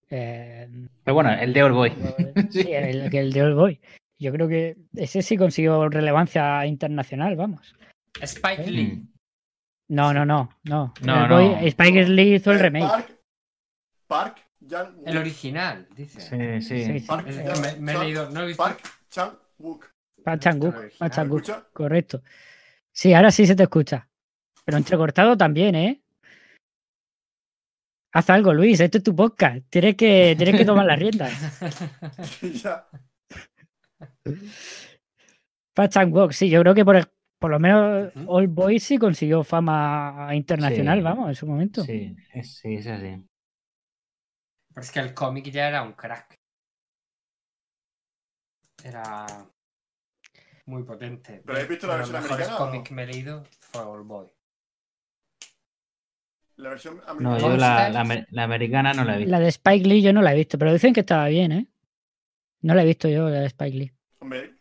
Speaker 4: Eh, Pero bueno, el de Old Boy. [laughs]
Speaker 3: Sí, el, el de Old Boy. Yo creo que ese sí consiguió relevancia internacional, vamos.
Speaker 5: Spike. Lee.
Speaker 3: No, no, no, no. no, Spike Lee hizo el remake.
Speaker 2: Park,
Speaker 5: El original, dice.
Speaker 4: Sí, sí.
Speaker 5: me, he leído. No he visto.
Speaker 2: Park Chang-wook.
Speaker 3: Park Chang-wook. Chang Correcto. Sí, ahora sí se te escucha. Pero entrecortado también, ¿eh? Haz algo, Luis. Esto es tu podcast. Tienes que, tienes que tomar las riendas. [laughs] [laughs] Park Chang-wook, sí, yo creo que por, por lo menos Old Boy sí consiguió fama internacional, vamos, en su momento.
Speaker 4: Sí, sí, es así.
Speaker 5: Pero es que el cómic ya era un crack. Era muy potente.
Speaker 2: ¿Pero has visto la versión americana?
Speaker 5: El cómic que me he leído fue Old Boy.
Speaker 2: La versión
Speaker 4: americana. No, yo la, la, americana no la he visto.
Speaker 3: La de Spike Lee yo no la he visto, pero dicen que estaba bien, ¿eh? No la he visto yo, la de Spike Lee.
Speaker 2: Hombre,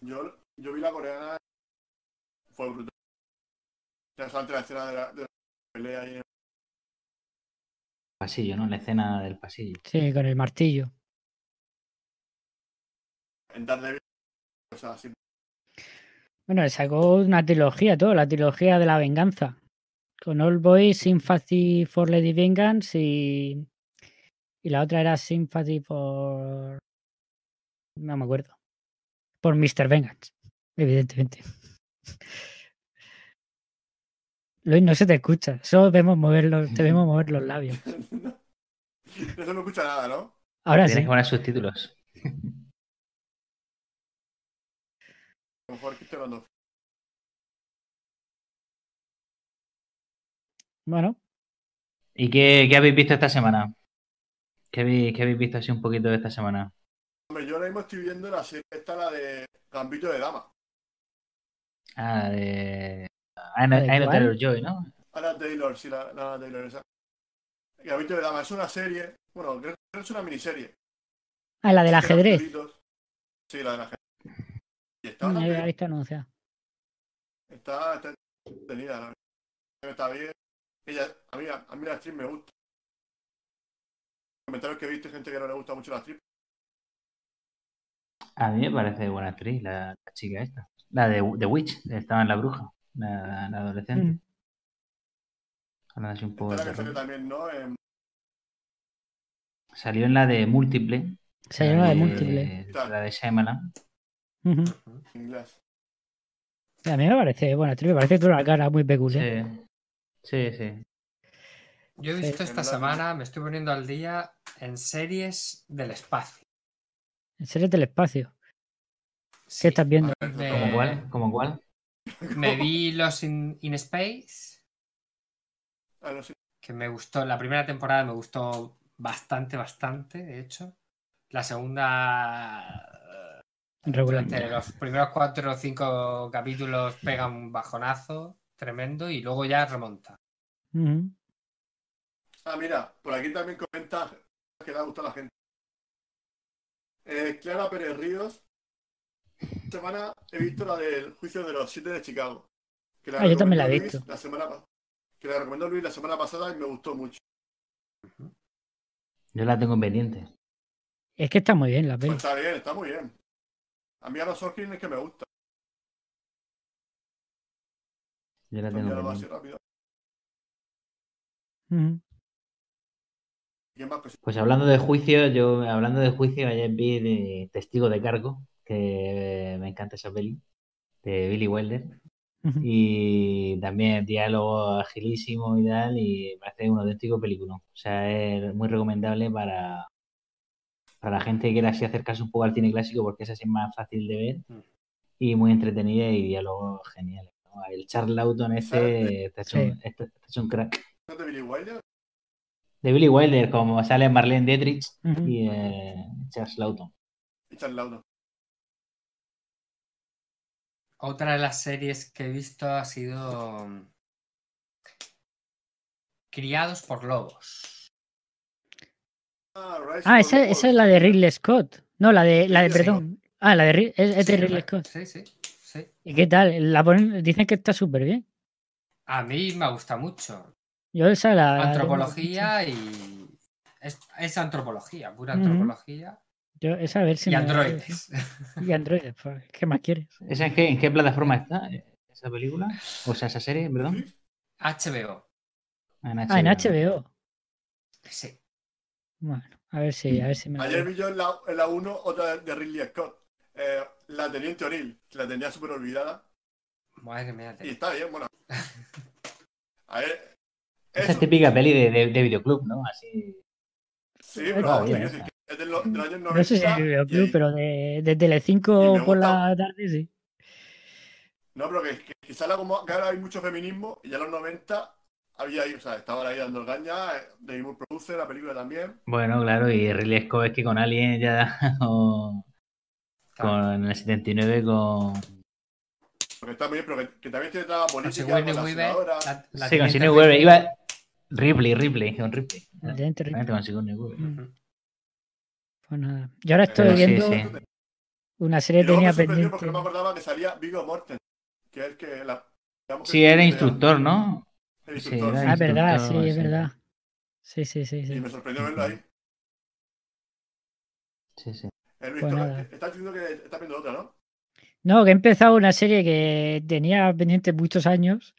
Speaker 2: yo, yo vi la coreana fue brutal. Interesante la escena de la, de la pelea ahí.
Speaker 4: Pasillo, ¿no? La escena del pasillo.
Speaker 3: Sí, con el martillo.
Speaker 2: En Daredevil, o sea, así.
Speaker 3: Bueno, sacó una trilogía, todo, la trilogía de la venganza. Con Old Boy, Sympathy for Lady Vengeance y. Y la otra era Sympathy for. No me acuerdo. Por Mr. Vengeance, evidentemente. Luis, no se te escucha. Solo vemos mover los, te vemos mover los labios. [laughs]
Speaker 2: No se me escucha nada, ¿no?
Speaker 3: Ahora
Speaker 4: Tienes
Speaker 3: sí.
Speaker 4: que poner subtítulos. [laughs]
Speaker 3: Bueno.
Speaker 4: ¿Y qué, qué, habéis visto esta semana? ¿Qué habéis, qué habéis visto así un poquito de esta semana?
Speaker 2: Hombre, yo ahora mismo estoy viendo la serie, esta la de Gambito de Dama.
Speaker 4: Ah, de. Ana, Taylor Joy, ¿no?
Speaker 2: Ana Taylor, sí, la, la Taylor esa. De Dama es una serie. Bueno, creo que es una miniserie.
Speaker 3: Ah, la del ajedrez.
Speaker 2: Sí, la del ajedrez.
Speaker 3: Y está no había visto anunciada.
Speaker 2: Está, está tenida, está bien. Ella, a mí, a mí la actriz me gusta. Comentarios que he visto gente que no le gusta mucho la actriz.
Speaker 4: A mí me parece buena actriz la, chica esta. La de The Witch, estaba en La Bruja, la, adolescente.
Speaker 2: Mm. así un poco también, ¿no?
Speaker 4: Salió en la de Múltiple.
Speaker 3: Salió en la de Múltiple.
Speaker 4: La de Shyamalan.
Speaker 2: Inglés.
Speaker 3: A mí me parece, bueno, me parece toda la cara muy peculiar.
Speaker 4: Sí, sí, sí.
Speaker 5: Yo he visto esta semana, me estoy poniendo al día en series del espacio.
Speaker 3: ¿En series del espacio? ¿Qué estás viendo?
Speaker 4: ¿Cómo cuál? ¿Cómo cuál?
Speaker 5: Me vi Los in, Space.
Speaker 2: Ah,
Speaker 5: que me gustó, la primera temporada me gustó bastante, bastante, de hecho. La segunda
Speaker 3: Regular.
Speaker 5: los primeros cuatro o cinco capítulos pega un bajonazo tremendo y luego ya remonta.
Speaker 2: Ah, mira, por aquí también comenta que le ha gustado a la gente. Eh, Clara Pérez Ríos. Esta semana he visto la del juicio de los siete de Chicago.
Speaker 3: ah, yo también la he visto.
Speaker 2: La semana, que la recomendó Luis la semana pasada y me gustó mucho.
Speaker 4: Yo la tengo pendiente.
Speaker 3: Es que está muy bien la peli.
Speaker 2: Pues está bien, está muy bien. A mí a los Sorkin es que me gusta.
Speaker 4: Yo la tengo. Así
Speaker 2: rápido.
Speaker 4: Pues hablando de juicio, yo hablando de juicio, ayer vi de Testigo de Cargo, que me encanta esa peli, de Billy Wilder. Y también diálogo agilísimo y tal, y me parece un auténtico película. O sea, es muy recomendable para, para la gente que quiera así acercarse un poco al cine clásico porque es así más fácil de ver mm. y muy entretenida y diálogo genial. El Charles Lawton ese este es, un, este es, un, crack.
Speaker 2: de Billy Wilder?
Speaker 4: De Billy Wilder, como sale Marlene Dietrich y eh, Charles Lawton.
Speaker 2: Charles Lawton.
Speaker 5: Otra de las series que he visto ha sido mm, Criados por Lobos.
Speaker 3: Ah, esa, esa, es la de Ridley Scott. No, la de, la de, perdón. Ah, la de, es, de Ridley Scott.
Speaker 5: Sí, sí, sí.
Speaker 3: ¿Y qué tal? La ponen, dicen que está súper bien.
Speaker 5: A mí me gusta mucho.
Speaker 3: Yo esa la.
Speaker 5: Antropología y. Es, antropología, pura antropología.
Speaker 3: Yo, esa a ver si
Speaker 5: y androides.
Speaker 3: Y androides, pues, ¿qué más quieres?
Speaker 4: ¿Esa en qué, en qué plataforma está? ¿Esa película? O sea, esa serie, perdón.
Speaker 5: HBO.
Speaker 3: Ah, en HBO. Ah, en HBO.
Speaker 5: Sí.
Speaker 3: Bueno, a ver si, a ver si me.
Speaker 2: Ayer vi yo en la, en la 1 otra de Ridley Scott. Eh, la Teniente O'Neill, que la tenía súper olvidada.
Speaker 5: Madre mía.
Speaker 2: Y está bien, bueno. [laughs] A ver.
Speaker 4: Esa típica peli de, de, videoclub, ¿no? Así.
Speaker 2: Sí, pero es de, de los años 90. No
Speaker 3: sé si es de videoclub, pero de, de Telecinco por la tarde, sí.
Speaker 2: No, pero que, que, que sale como que ahora hay mucho feminismo y ya en los 90 había ahí, o sea, estaba ahí dando el gaña, eh, David produce la película también.
Speaker 4: Bueno, claro, y Ridley Scott es que con Alien ya [laughs] o con el 79 con
Speaker 2: porque está muy bien, pero que, también tiene traba política con la senadora.
Speaker 4: sí, con Sigourney Weaver iba Ripley, Ripley, con Ripley.
Speaker 3: Ripley.
Speaker 4: con.
Speaker 3: Pues nada. Yo ahora estoy viendo una serie que tenía pendiente.
Speaker 2: Porque no me acordaba que salía Vigo Morten, que es el que la
Speaker 4: Sí, era instructor, ¿no?
Speaker 3: Sí, ah, es verdad, sí, es verdad. Sí, sí, sí, sí.
Speaker 2: Y me sorprendió verlo ahí.
Speaker 4: Sí, sí.
Speaker 2: El pues está diciendo que está viendo otra, ¿no?
Speaker 3: No, que he empezado una serie que tenía pendiente muchos años,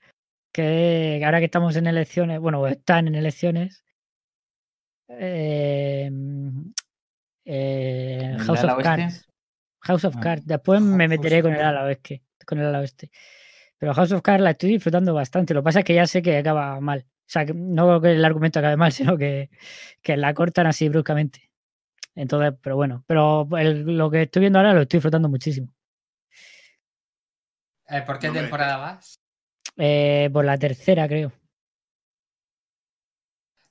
Speaker 3: que ahora que estamos en elecciones, bueno, están en elecciones, eh, eh, House of Cards. House of ah. Cards. Después me meteré con el ala oeste. Con el ala oeste. Pero House of Cards la estoy disfrutando bastante. Lo que pasa es que ya sé que acaba mal. O sea, no que el argumento acabe mal, [laughs] sino que, la cortan así bruscamente. Entonces, pero bueno, pero lo que estoy viendo ahora lo estoy disfrutando muchísimo.
Speaker 5: Eh, ¿Por qué temporada vas?
Speaker 3: Eh, por la tercera, creo.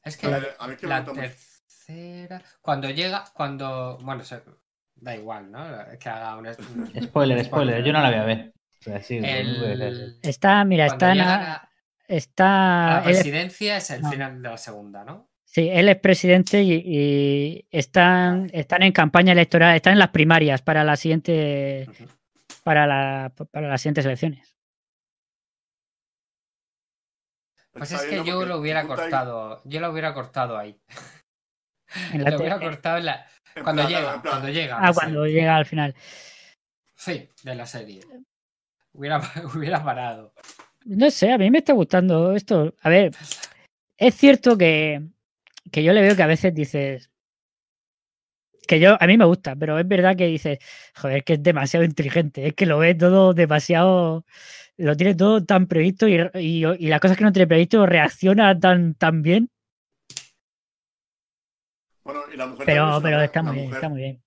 Speaker 5: Es que, la tercera. Cuando llega, cuando. Bueno, da igual, ¿no? Que haga un.
Speaker 4: Spoiler, spoiler, yo no la voy a ver.
Speaker 3: Está, mira, está en está.
Speaker 5: La presidencia es el final de la segunda, ¿no?
Speaker 3: Sí, él es presidente y, están, están en campaña electoral, están en las primarias para la siguiente, para, la, para las siguientes elecciones.
Speaker 5: Pues es que yo lo hubiera cortado, yo lo hubiera cortado ahí. lo hubiera cortado en la... cuando llega, cuando llega.
Speaker 3: Ah, cuando llega al final.
Speaker 5: Sí, de la serie. Hubiera, [laughs] hubiera parado.
Speaker 3: No sé, a mí me está gustando esto. A ver, es cierto que, que yo le veo que a veces dices, que yo a mí me gusta, pero es verdad que dices, joder, que es demasiado inteligente, es que lo ve todo demasiado, lo tiene todo tan previsto y, y, las cosas que no tiene previsto reacciona tan, tan bien.
Speaker 2: Bueno, y la mujer
Speaker 3: pero, pero está muy bien, está muy bien.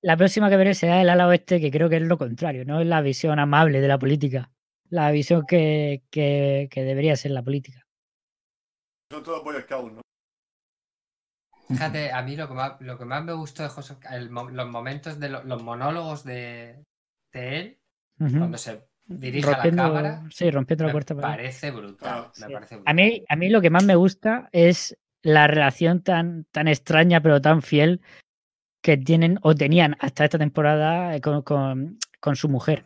Speaker 3: La próxima que veré será el ala oeste, que creo que es lo contrario, no es la visión amable de la política, la visión que, que, que debería ser la política.
Speaker 2: Son todos Boy Scouts, ¿no?
Speaker 5: Fíjate, a mí lo que más, lo que más me gustó de José, los momentos de los monólogos de, de él, cuando se dirige a la cámara.
Speaker 3: Sí, rompiendo la puerta.
Speaker 5: Me parece brutal, me parece brutal.
Speaker 3: A, mí, a mí lo que más me gusta es la relación tan, tan extraña pero tan fiel que tienen o tenían hasta esta temporada con, con, con su mujer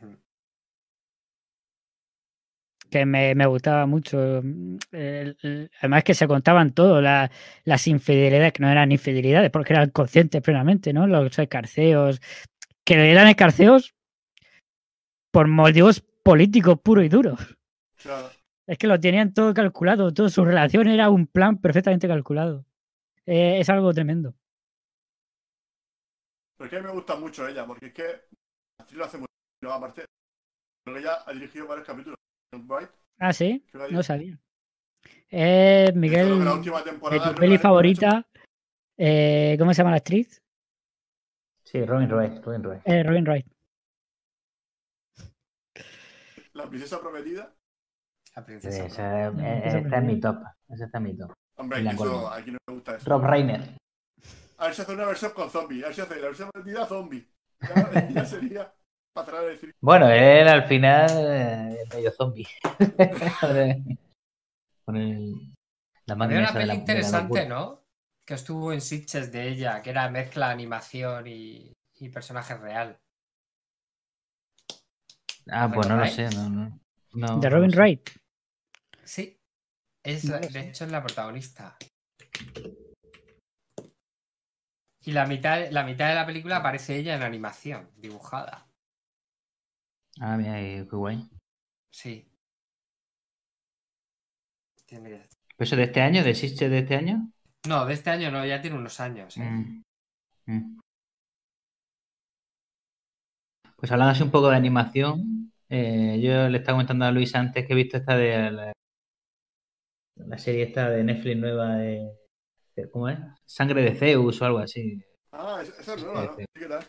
Speaker 3: que me, me gustaba mucho. Mm, además que se contaban todo, las infidelidades, que no eran infidelidades, porque eran conscientes plenamente, ¿no? Los escarceos, que eran escarceos por motivos políticos puros y duros. Es que lo tenían todo calculado, toda su relación era un plan perfectamente calculado. Eh, es algo tremendo.
Speaker 2: Porque a mí me gusta mucho ella, porque es que así lo hace muy bien. Aparte, porque ella ha dirigido varios capítulos
Speaker 3: Ah, sí, no sabía. Eh, Miguel, de tu peli favorita, eh, ¿cómo se llama la actriz?
Speaker 4: Sí, Robin Wright. Robin Wright.
Speaker 3: Eh, Robin Wright.
Speaker 2: ¿La princesa prometida?
Speaker 4: La princesa esa, esa está en mi top. Esa está en mi top.
Speaker 2: Hombre, aquí, eso, aquí no me gusta eso.
Speaker 4: Rob Reiner.
Speaker 2: A ver si hace una versión con zombie. A ver si hace la versión prometida zombie. ya sería. [laughs]
Speaker 4: Bueno, él al final eh, es medio zombie. [laughs] Con el,
Speaker 5: la Había una peli interesante, ¿no? Que estuvo en Sitches de ella, que era mezcla animación y, y personaje real.
Speaker 4: Ah, pues no lo sé, no, no.
Speaker 3: de Robin Wright.
Speaker 5: Sí, es, de hecho es la protagonista. Y la mitad, la mitad de la película aparece ella en animación, dibujada.
Speaker 4: Ah, mira, qué guay.
Speaker 5: Sí.
Speaker 4: ¿Eso de este año? ¿De Sitches de este año?
Speaker 5: No, de este año no, ya tiene unos años. ¿eh? Mm, mm.
Speaker 4: Pues hablando así un poco de animación, eh, yo le estaba comentando a Luis antes que he visto esta de la, serie esta de Netflix nueva de, ¿cómo es? Sangre de Zeus o algo así.
Speaker 2: Ah, esa es nueva, ¿no? ¿Qué tal?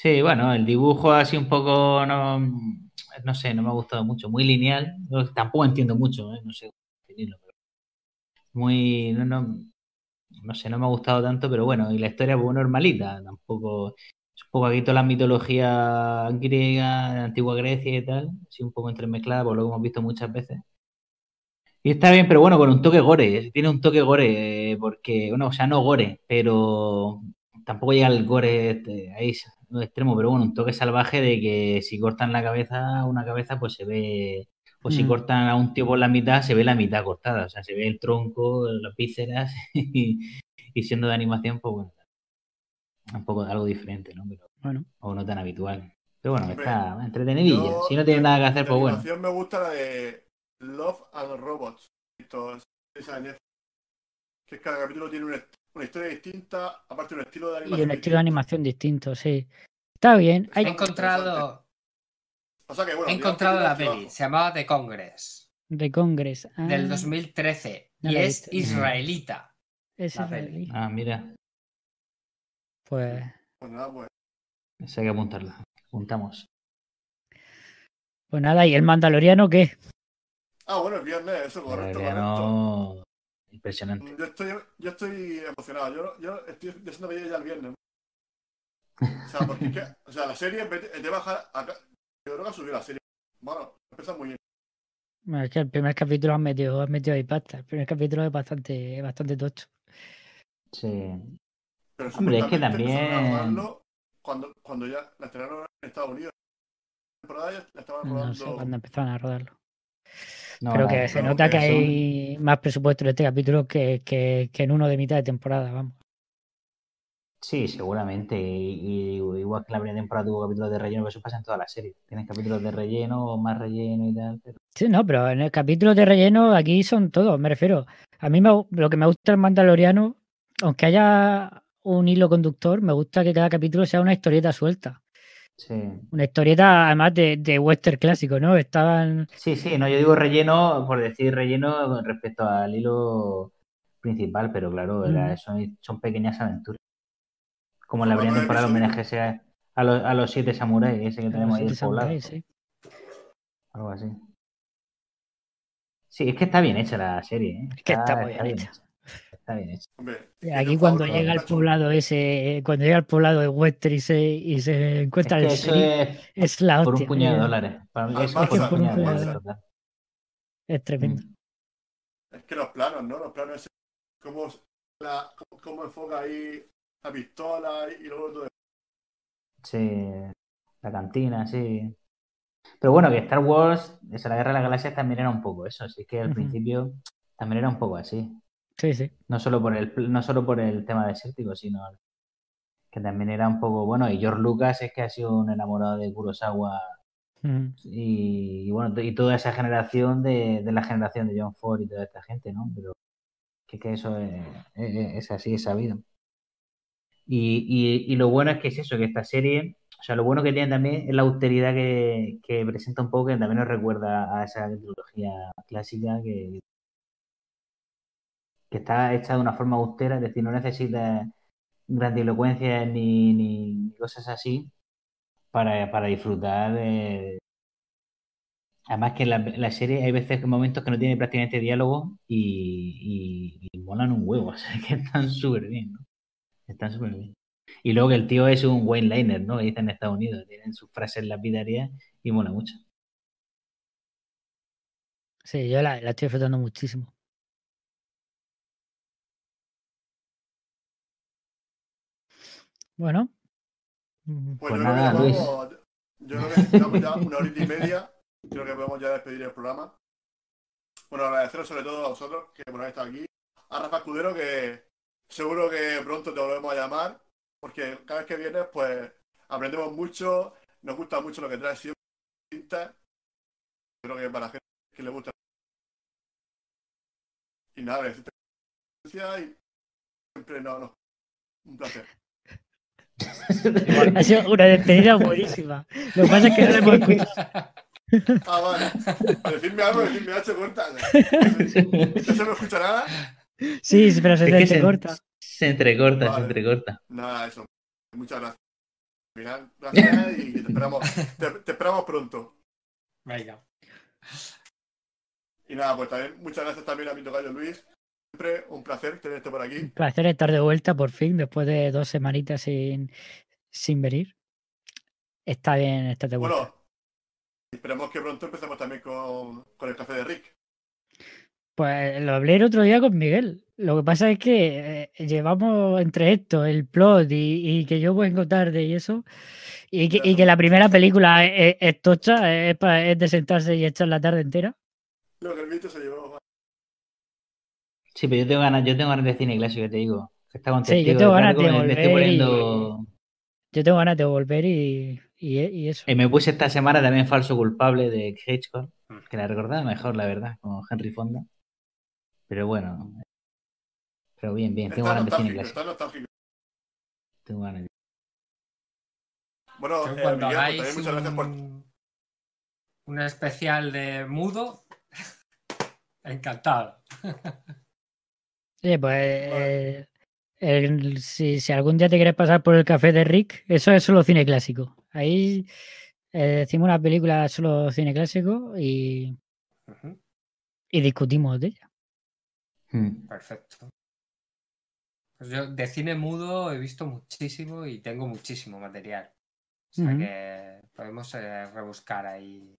Speaker 4: Sí, bueno, el dibujo así un poco, no, no sé, no me ha gustado mucho, muy lineal, tampoco entiendo mucho, ¿eh? no sé definirlo, pero muy, no, no, no sé, no me ha gustado tanto, pero bueno, y la historia pues normalita, tampoco, es un poco aquí toda la mitología griega, de antigua Grecia y tal, así un poco entremezclada, por lo que hemos visto muchas veces. Y está bien, pero bueno, con un toque gore, tiene un toque gore, porque, bueno, o sea, no gore, pero tampoco llega el gore este, ahí no extremo, pero bueno, un toque salvaje de que si cortan la cabeza, una cabeza, pues se ve, o si mm. cortan a un tío por la mitad, se ve la mitad cortada, o sea, se ve el tronco, las vísceras, [laughs] y, siendo de animación, pues bueno, un poco algo diferente, ¿no? Pero,
Speaker 3: bueno.
Speaker 4: O no tan habitual. Pero bueno, está entretenidilla. Si no tiene nada que hacer, pues bueno.
Speaker 2: me gusta la de Love and Robots. Que cada capítulo tiene un, una historia distinta, aparte un estilo de animación.
Speaker 3: Y un estilo de animación distinto, sí. Está bien.
Speaker 5: He encontrado. he encontrado la peli, se llamaba The Congress.
Speaker 3: The Congress.
Speaker 5: Del 2013. Ah. y es israelita.
Speaker 3: Es israelí.
Speaker 4: Ah, mira.
Speaker 3: Pues.
Speaker 2: Pues nada, pues.
Speaker 4: hay que apuntarla. Apuntamos.
Speaker 3: Pues nada, ¿y el Mandaloriano qué?
Speaker 2: Ah, bueno, el viernes, eso, correcto.
Speaker 4: correcto. Impresionante.
Speaker 2: Yo estoy, yo estoy emocionado. Yo, yo estoy deseando ver ya el viernes. O sea, porque es que, o sea, la serie en vez de bajar acá, yo creo que ha subido la serie. Bueno, empieza muy bien.
Speaker 3: es que el primer capítulo has metido, has metido ahí pasta. El primer capítulo es bastante, bastante tocho.
Speaker 4: Sí.
Speaker 2: Pero Hombre, es que también. Cuando, cuando ya la estrenaron en Estados Unidos. La temporada ya la estaban rodando.
Speaker 3: No sé cuándo empezaron a rodarlo. Creo que se nota que hay más presupuesto en este capítulo que, que, en uno de mitad de temporada, vamos.
Speaker 4: Sí, seguramente. Y, igual que la primera temporada tuvo capítulos de relleno, eso pasa en toda la serie. Tienes capítulos de relleno o más relleno y tal.
Speaker 3: Sí, no, pero en el capítulo de relleno aquí son todos, me refiero. A mí me, lo que me gusta el Mandaloriano, aunque haya un hilo conductor, me gusta que cada capítulo sea una historieta suelta.
Speaker 4: Sí.
Speaker 3: Una historieta además de, de western clásico, ¿no? Estaban.
Speaker 4: Sí, sí, no, yo digo relleno, por decir relleno respecto al hilo principal, pero claro, son, pequeñas aventuras. Como la primera temporada el homenaje sea a, los, a los siete samuráis, ese que tenemos ahí el poblado. Sí. Algo así. Sí, es que está bien hecha la serie, ¿eh?
Speaker 3: Es que está, muy bien, hecha. Está bien hecho. Aquí cuando llega al poblado ese, cuando llega al poblado de Wester y se, y se encuentra
Speaker 4: es el es, es, la hostia. Por un puñado de dólares. Para mí es, por un puñado de dólares.
Speaker 3: Es tremendo.
Speaker 2: Mm. Es que los planos, ¿no? Los planos, cómo, la, cómo enfoca ahí la pistola y luego todo.
Speaker 4: Sí, la cantina, sí. Pero bueno, que Star Wars, esa la Guerra de las Galaxias también era un poco eso, así que al principio también era un poco así.
Speaker 3: Sí, sí.
Speaker 4: No solo por el, no solo por el tema desértico, sino que también era un poco, bueno, y George Lucas es que ha sido un enamorado de Kurosawa y, bueno, y toda esa generación de, la generación de John Ford y toda esta gente, ¿no? Pero que, que eso es, así, es sabido. Y, y, lo bueno es que es eso, que esta serie, o sea, lo bueno que tiene también es la austeridad que, que presenta un poco, que también nos recuerda a esa trilogía clásica que que está hecha de una forma austera, es decir, no necesita grandilocuencia ni, ni cosas así para, para disfrutar. De... Además que en la, serie hay veces, momentos que no tiene prácticamente diálogo y, y, molan un huevo, [laughs] o sea, que están súper bien, ¿no? Están súper bien. Y luego que el tío es un Wayne Liner, ¿no? Que dicen en Estados Unidos, tienen sus frases lapidarias y mola mucho.
Speaker 3: Sí, yo la, la estoy disfrutando muchísimo. Bueno.
Speaker 2: Pues, pues nada, Luis. Yo creo que estamos ya una horita y media. Creo que podemos ya despedir el programa. Bueno, agradeceros sobre todo a vosotros que por haber estado aquí. A Rafa Escudero, que seguro que pronto te volvemos a llamar. Porque cada vez que vienes, pues aprendemos mucho. Nos gusta mucho lo que traes siempre. Creo que para la gente que le gusta. Y nada, y siempre no, no. Un placer.
Speaker 3: Ha sido una despedida buenísima. Lo que pasa es que no le hemos escuchado.
Speaker 2: Ah, vale. Decirme algo, decirme H corta. ¿No se me escucha nada?
Speaker 3: Sí, pero se te entrecorta.
Speaker 4: Se, entrecorta, se entrecorta.
Speaker 2: Nada, eso. Muchas gracias. Gracias y te esperamos, te, esperamos pronto.
Speaker 5: Venga.
Speaker 2: Y nada, pues también muchas gracias también a mi tocayo Luis Siempre un placer tenerte por aquí. Un
Speaker 3: placer estar de vuelta por fin, después de dos semanitas sin, sin venir. Está bien estar de vuelta. Bueno,
Speaker 2: esperemos que pronto empecemos también con, el café de Rick.
Speaker 3: Pues lo hablé el otro día con Miguel. Lo que pasa es que eh, llevamos entre esto, el plot y, que yo vengo tarde y eso, y que, la primera película es, tocha, es, es, de sentarse y echar la tarde entera.
Speaker 2: Lo que el viento se llevó.
Speaker 4: Sí, pero yo tengo ganas, yo tengo ganas de cine clásico, te digo.
Speaker 3: Está sí, yo tengo ganas de volver. Yo tengo ganas de volver y, y, eso.
Speaker 4: Y me puse esta semana también falso culpable de Hitchcock, que la recordaba mejor, la verdad, con Henry Fonda. Pero bueno. Pero bien, bien, tengo ganas de cine clásico. Tengo ganas de...
Speaker 2: Bueno, eh, cuando hagáis muchas gracias por...
Speaker 5: un especial de mudo, [laughs] encantado. [laughs]
Speaker 3: Sí, pues eh, si, algún día te quieres pasar por el café de Rick, eso es solo cine clásico. Ahí eh, decimos una película solo cine clásico y, y discutimos de ella.
Speaker 5: Hmm. Perfecto. Pues yo de cine mudo he visto muchísimo y tengo muchísimo material. O sea que podemos eh, rebuscar ahí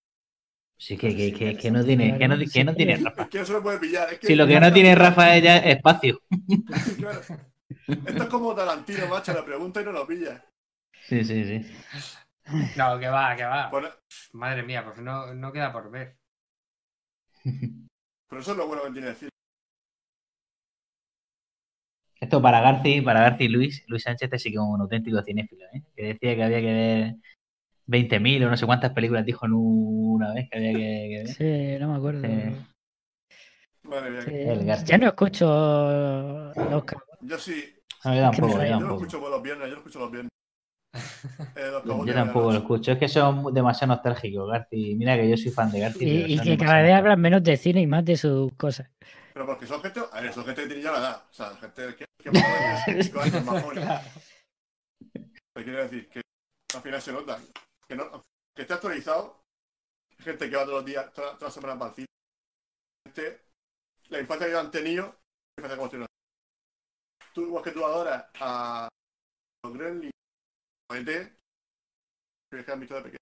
Speaker 4: Sí, que, que, que, que, no tiene, que no, que no tiene Rafa.
Speaker 2: Es que no se lo puede pillar. Es
Speaker 4: que si lo que no tiene Rafa es ya espacio. [laughs]
Speaker 2: Claro. Esto es como Tarantino, macho, la pregunta y no lo pilla.
Speaker 4: Sí, sí, sí.
Speaker 5: No, que va, que va. Madre mía, pues no, no queda por ver.
Speaker 2: Pero eso es lo bueno que tiene decir.
Speaker 4: Esto para Garci, para Garci y Luis, Luis Sánchez este sí que es un auténtico cinéfilo, ¿eh? que decía que había que ver 20.000 o no sé cuántas películas dijo en una vez que había que, ver.
Speaker 3: Sí, no me acuerdo.
Speaker 2: Vale,
Speaker 3: ya no escucho los
Speaker 2: Yo sí.
Speaker 4: No, yo tampoco, yo,
Speaker 2: yo lo escucho por los viernes, yo lo escucho los viernes.
Speaker 4: Eh, yo tampoco lo escucho, es que son demasiado nostálgicos, Garci. Mira que yo soy fan de Garci.
Speaker 3: Y, y que cada vez hablan menos de cine y más de sus cosas.
Speaker 2: Pero porque son gente, a ver, son gente que tiene ya la edad. O sea, gente que, que más joven, [laughs] 5 años más jóvenes. [laughs] Te quiero decir que al final se nota que, no, que esté actualizado. Gente que va todos los días, todas, las semanas para el cine. Gente, la infancia que han tenido, la infancia. Tú, igual que tú adoras a los Gremlins, a ET, que han visto de pequeño.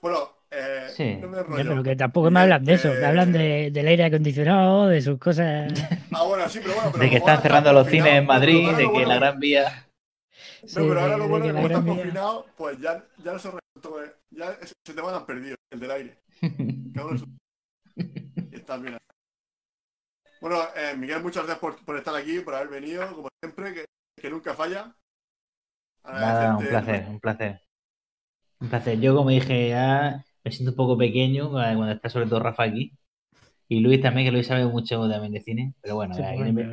Speaker 2: Bueno, eh,
Speaker 3: sí, pero que tampoco me hablan de eso, me hablan de, del aire acondicionado, de sus cosas. [laughs]
Speaker 2: Ah, bueno, sí, pero bueno.
Speaker 4: de que están cerrando los cines en Madrid, de que la Gran Vía.
Speaker 2: No, pero ahora lo bueno es que como estás confinado, pues ya, ya no se resuelto, ya se te van a perdido, el del aire. [laughs] y estás bien. Bueno, eh, Miguel, muchas gracias por, por, estar aquí, por haber venido, como siempre, que, que nunca falla.
Speaker 4: Nada, un placer, un placer. Un placer. Yo, como dije, ya me siento un poco pequeño cuando está sobre todo Rafa aquí. Y Luis también, que Luis sabe mucho también de cine. Pero bueno,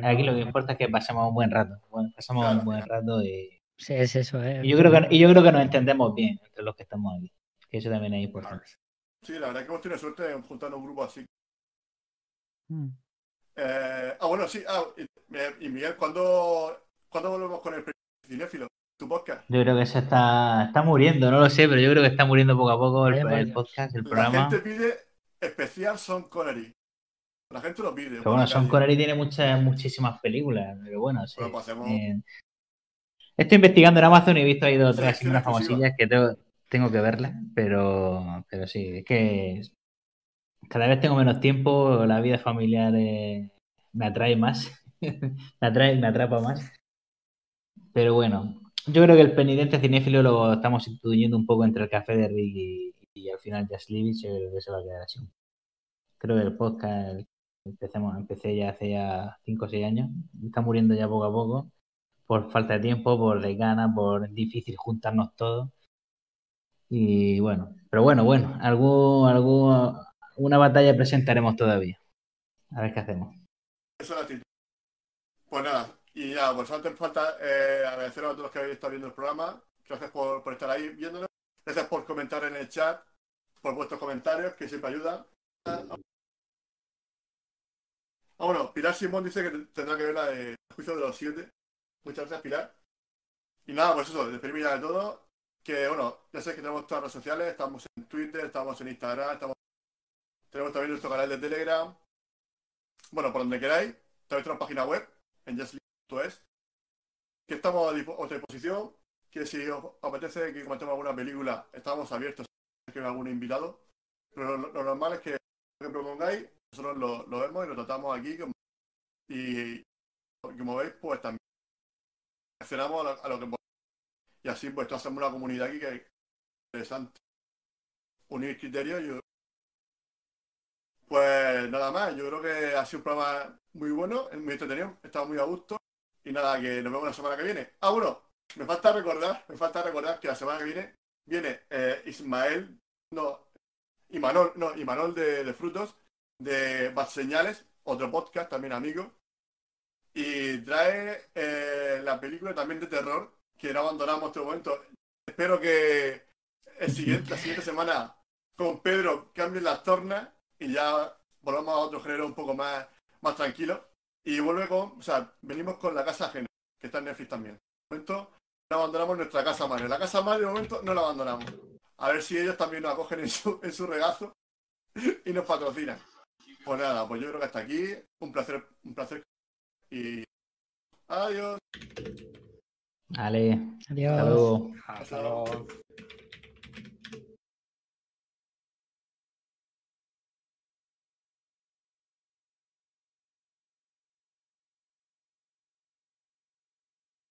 Speaker 4: aquí, lo que importa es que pasamos un buen rato. pasamos un buen rato y...
Speaker 3: Sí, es eso, ¿eh?
Speaker 4: Y yo, creo que, y yo creo que nos entendemos bien entre los que estamos aquí. Que eso también es importante.
Speaker 2: Sí, la verdad que hemos tenido suerte en juntar un grupo así. Mm. Eh, ah, bueno, sí. Ah, y, Miguel, ¿cuándo, ¿cuándo volvemos con el cinéfilo?
Speaker 4: Yo creo que eso está, está muriendo, no lo sé, pero yo creo que está muriendo poco a poco el, podcast, el programa.
Speaker 2: La gente pide especial Son Connery. La gente lo pide.
Speaker 4: Pero bueno, Son Connery tiene muchas, muchísimas películas, pero bueno, sí. Pues eh, estoy investigando en Amazon y he visto ahí dos o tres sí, unas famosillas que tengo, tengo que verlas, pero, pero sí, es que cada vez tengo menos tiempo, la vida familiar eh, me atrae más, [laughs] me atrae, me atrapa más. Pero bueno, yo creo que el penitente cinéfilo lo estamos intuyendo un poco entre el café de Rick y, al final Just It, yo creo que se va a quedar así. Creo que el podcast empecemos, empecé ya hace ya 5 o 6 años, está muriendo ya poco a poco, por falta de tiempo, por desgana, por difícil juntarnos todos. Y bueno, pero bueno, bueno, algún, algún, una batalla presentaremos todavía. A ver qué hacemos.
Speaker 2: Eso es Pues nada, y ya, pues antes falta eh, agradecer a todos los que habéis estado viendo el programa. Gracias por, por estar ahí viéndolo. Gracias por comentar en el chat, por vuestros comentarios, que siempre ayudan. Ah, bueno, Pilar Simón dice que tendrá que ver la de Juicio de los Siete. Muchas gracias, Pilar. Y nada, pues eso, despedirme ya de todo. Que bueno, ya sé que tenemos todas las redes sociales, estamos en Twitter, estamos en Instagram, estamos... tenemos también nuestro canal de Telegram. Bueno, por donde queráis. También tenemos página web en Just es que estamos a disposición, que si os apetece que comentemos alguna película, estamos abiertos a que algún invitado, pero lo, normal es que lo que propongáis, nosotros lo, vemos y lo tratamos aquí y, como veis, pues también reaccionamos a lo, que y así pues hacemos una comunidad aquí que es interesante. Unir criterios pues nada más, yo creo que ha sido un programa muy bueno, muy entretenido, estado muy a gusto. Y nada, que nos vemos la semana que viene. Ah, bueno, me falta recordar, me falta recordar que la semana que viene viene eh, Ismael, no, Imanol, no, Imanol de, de Frutos, de Bad Señales, otro podcast también amigo. Y trae eh, la película también de terror, que no abandonamos este momento. Espero que el siguiente, la siguiente semana con Pedro cambien las tornas y ya volvamos a otro género un poco más, más tranquilo. Y vuelve con, o sea, venimos con la casa ajena, que está en Netflix también. De momento no abandonamos nuestra casa madre. La casa madre de momento no la abandonamos. A ver si ellos también nos acogen en su, en su regazo y nos patrocinan. Pues nada, pues yo creo que hasta aquí. Un placer, un placer. Y adiós.
Speaker 4: Vale.
Speaker 3: Adiós.
Speaker 5: Hasta luego.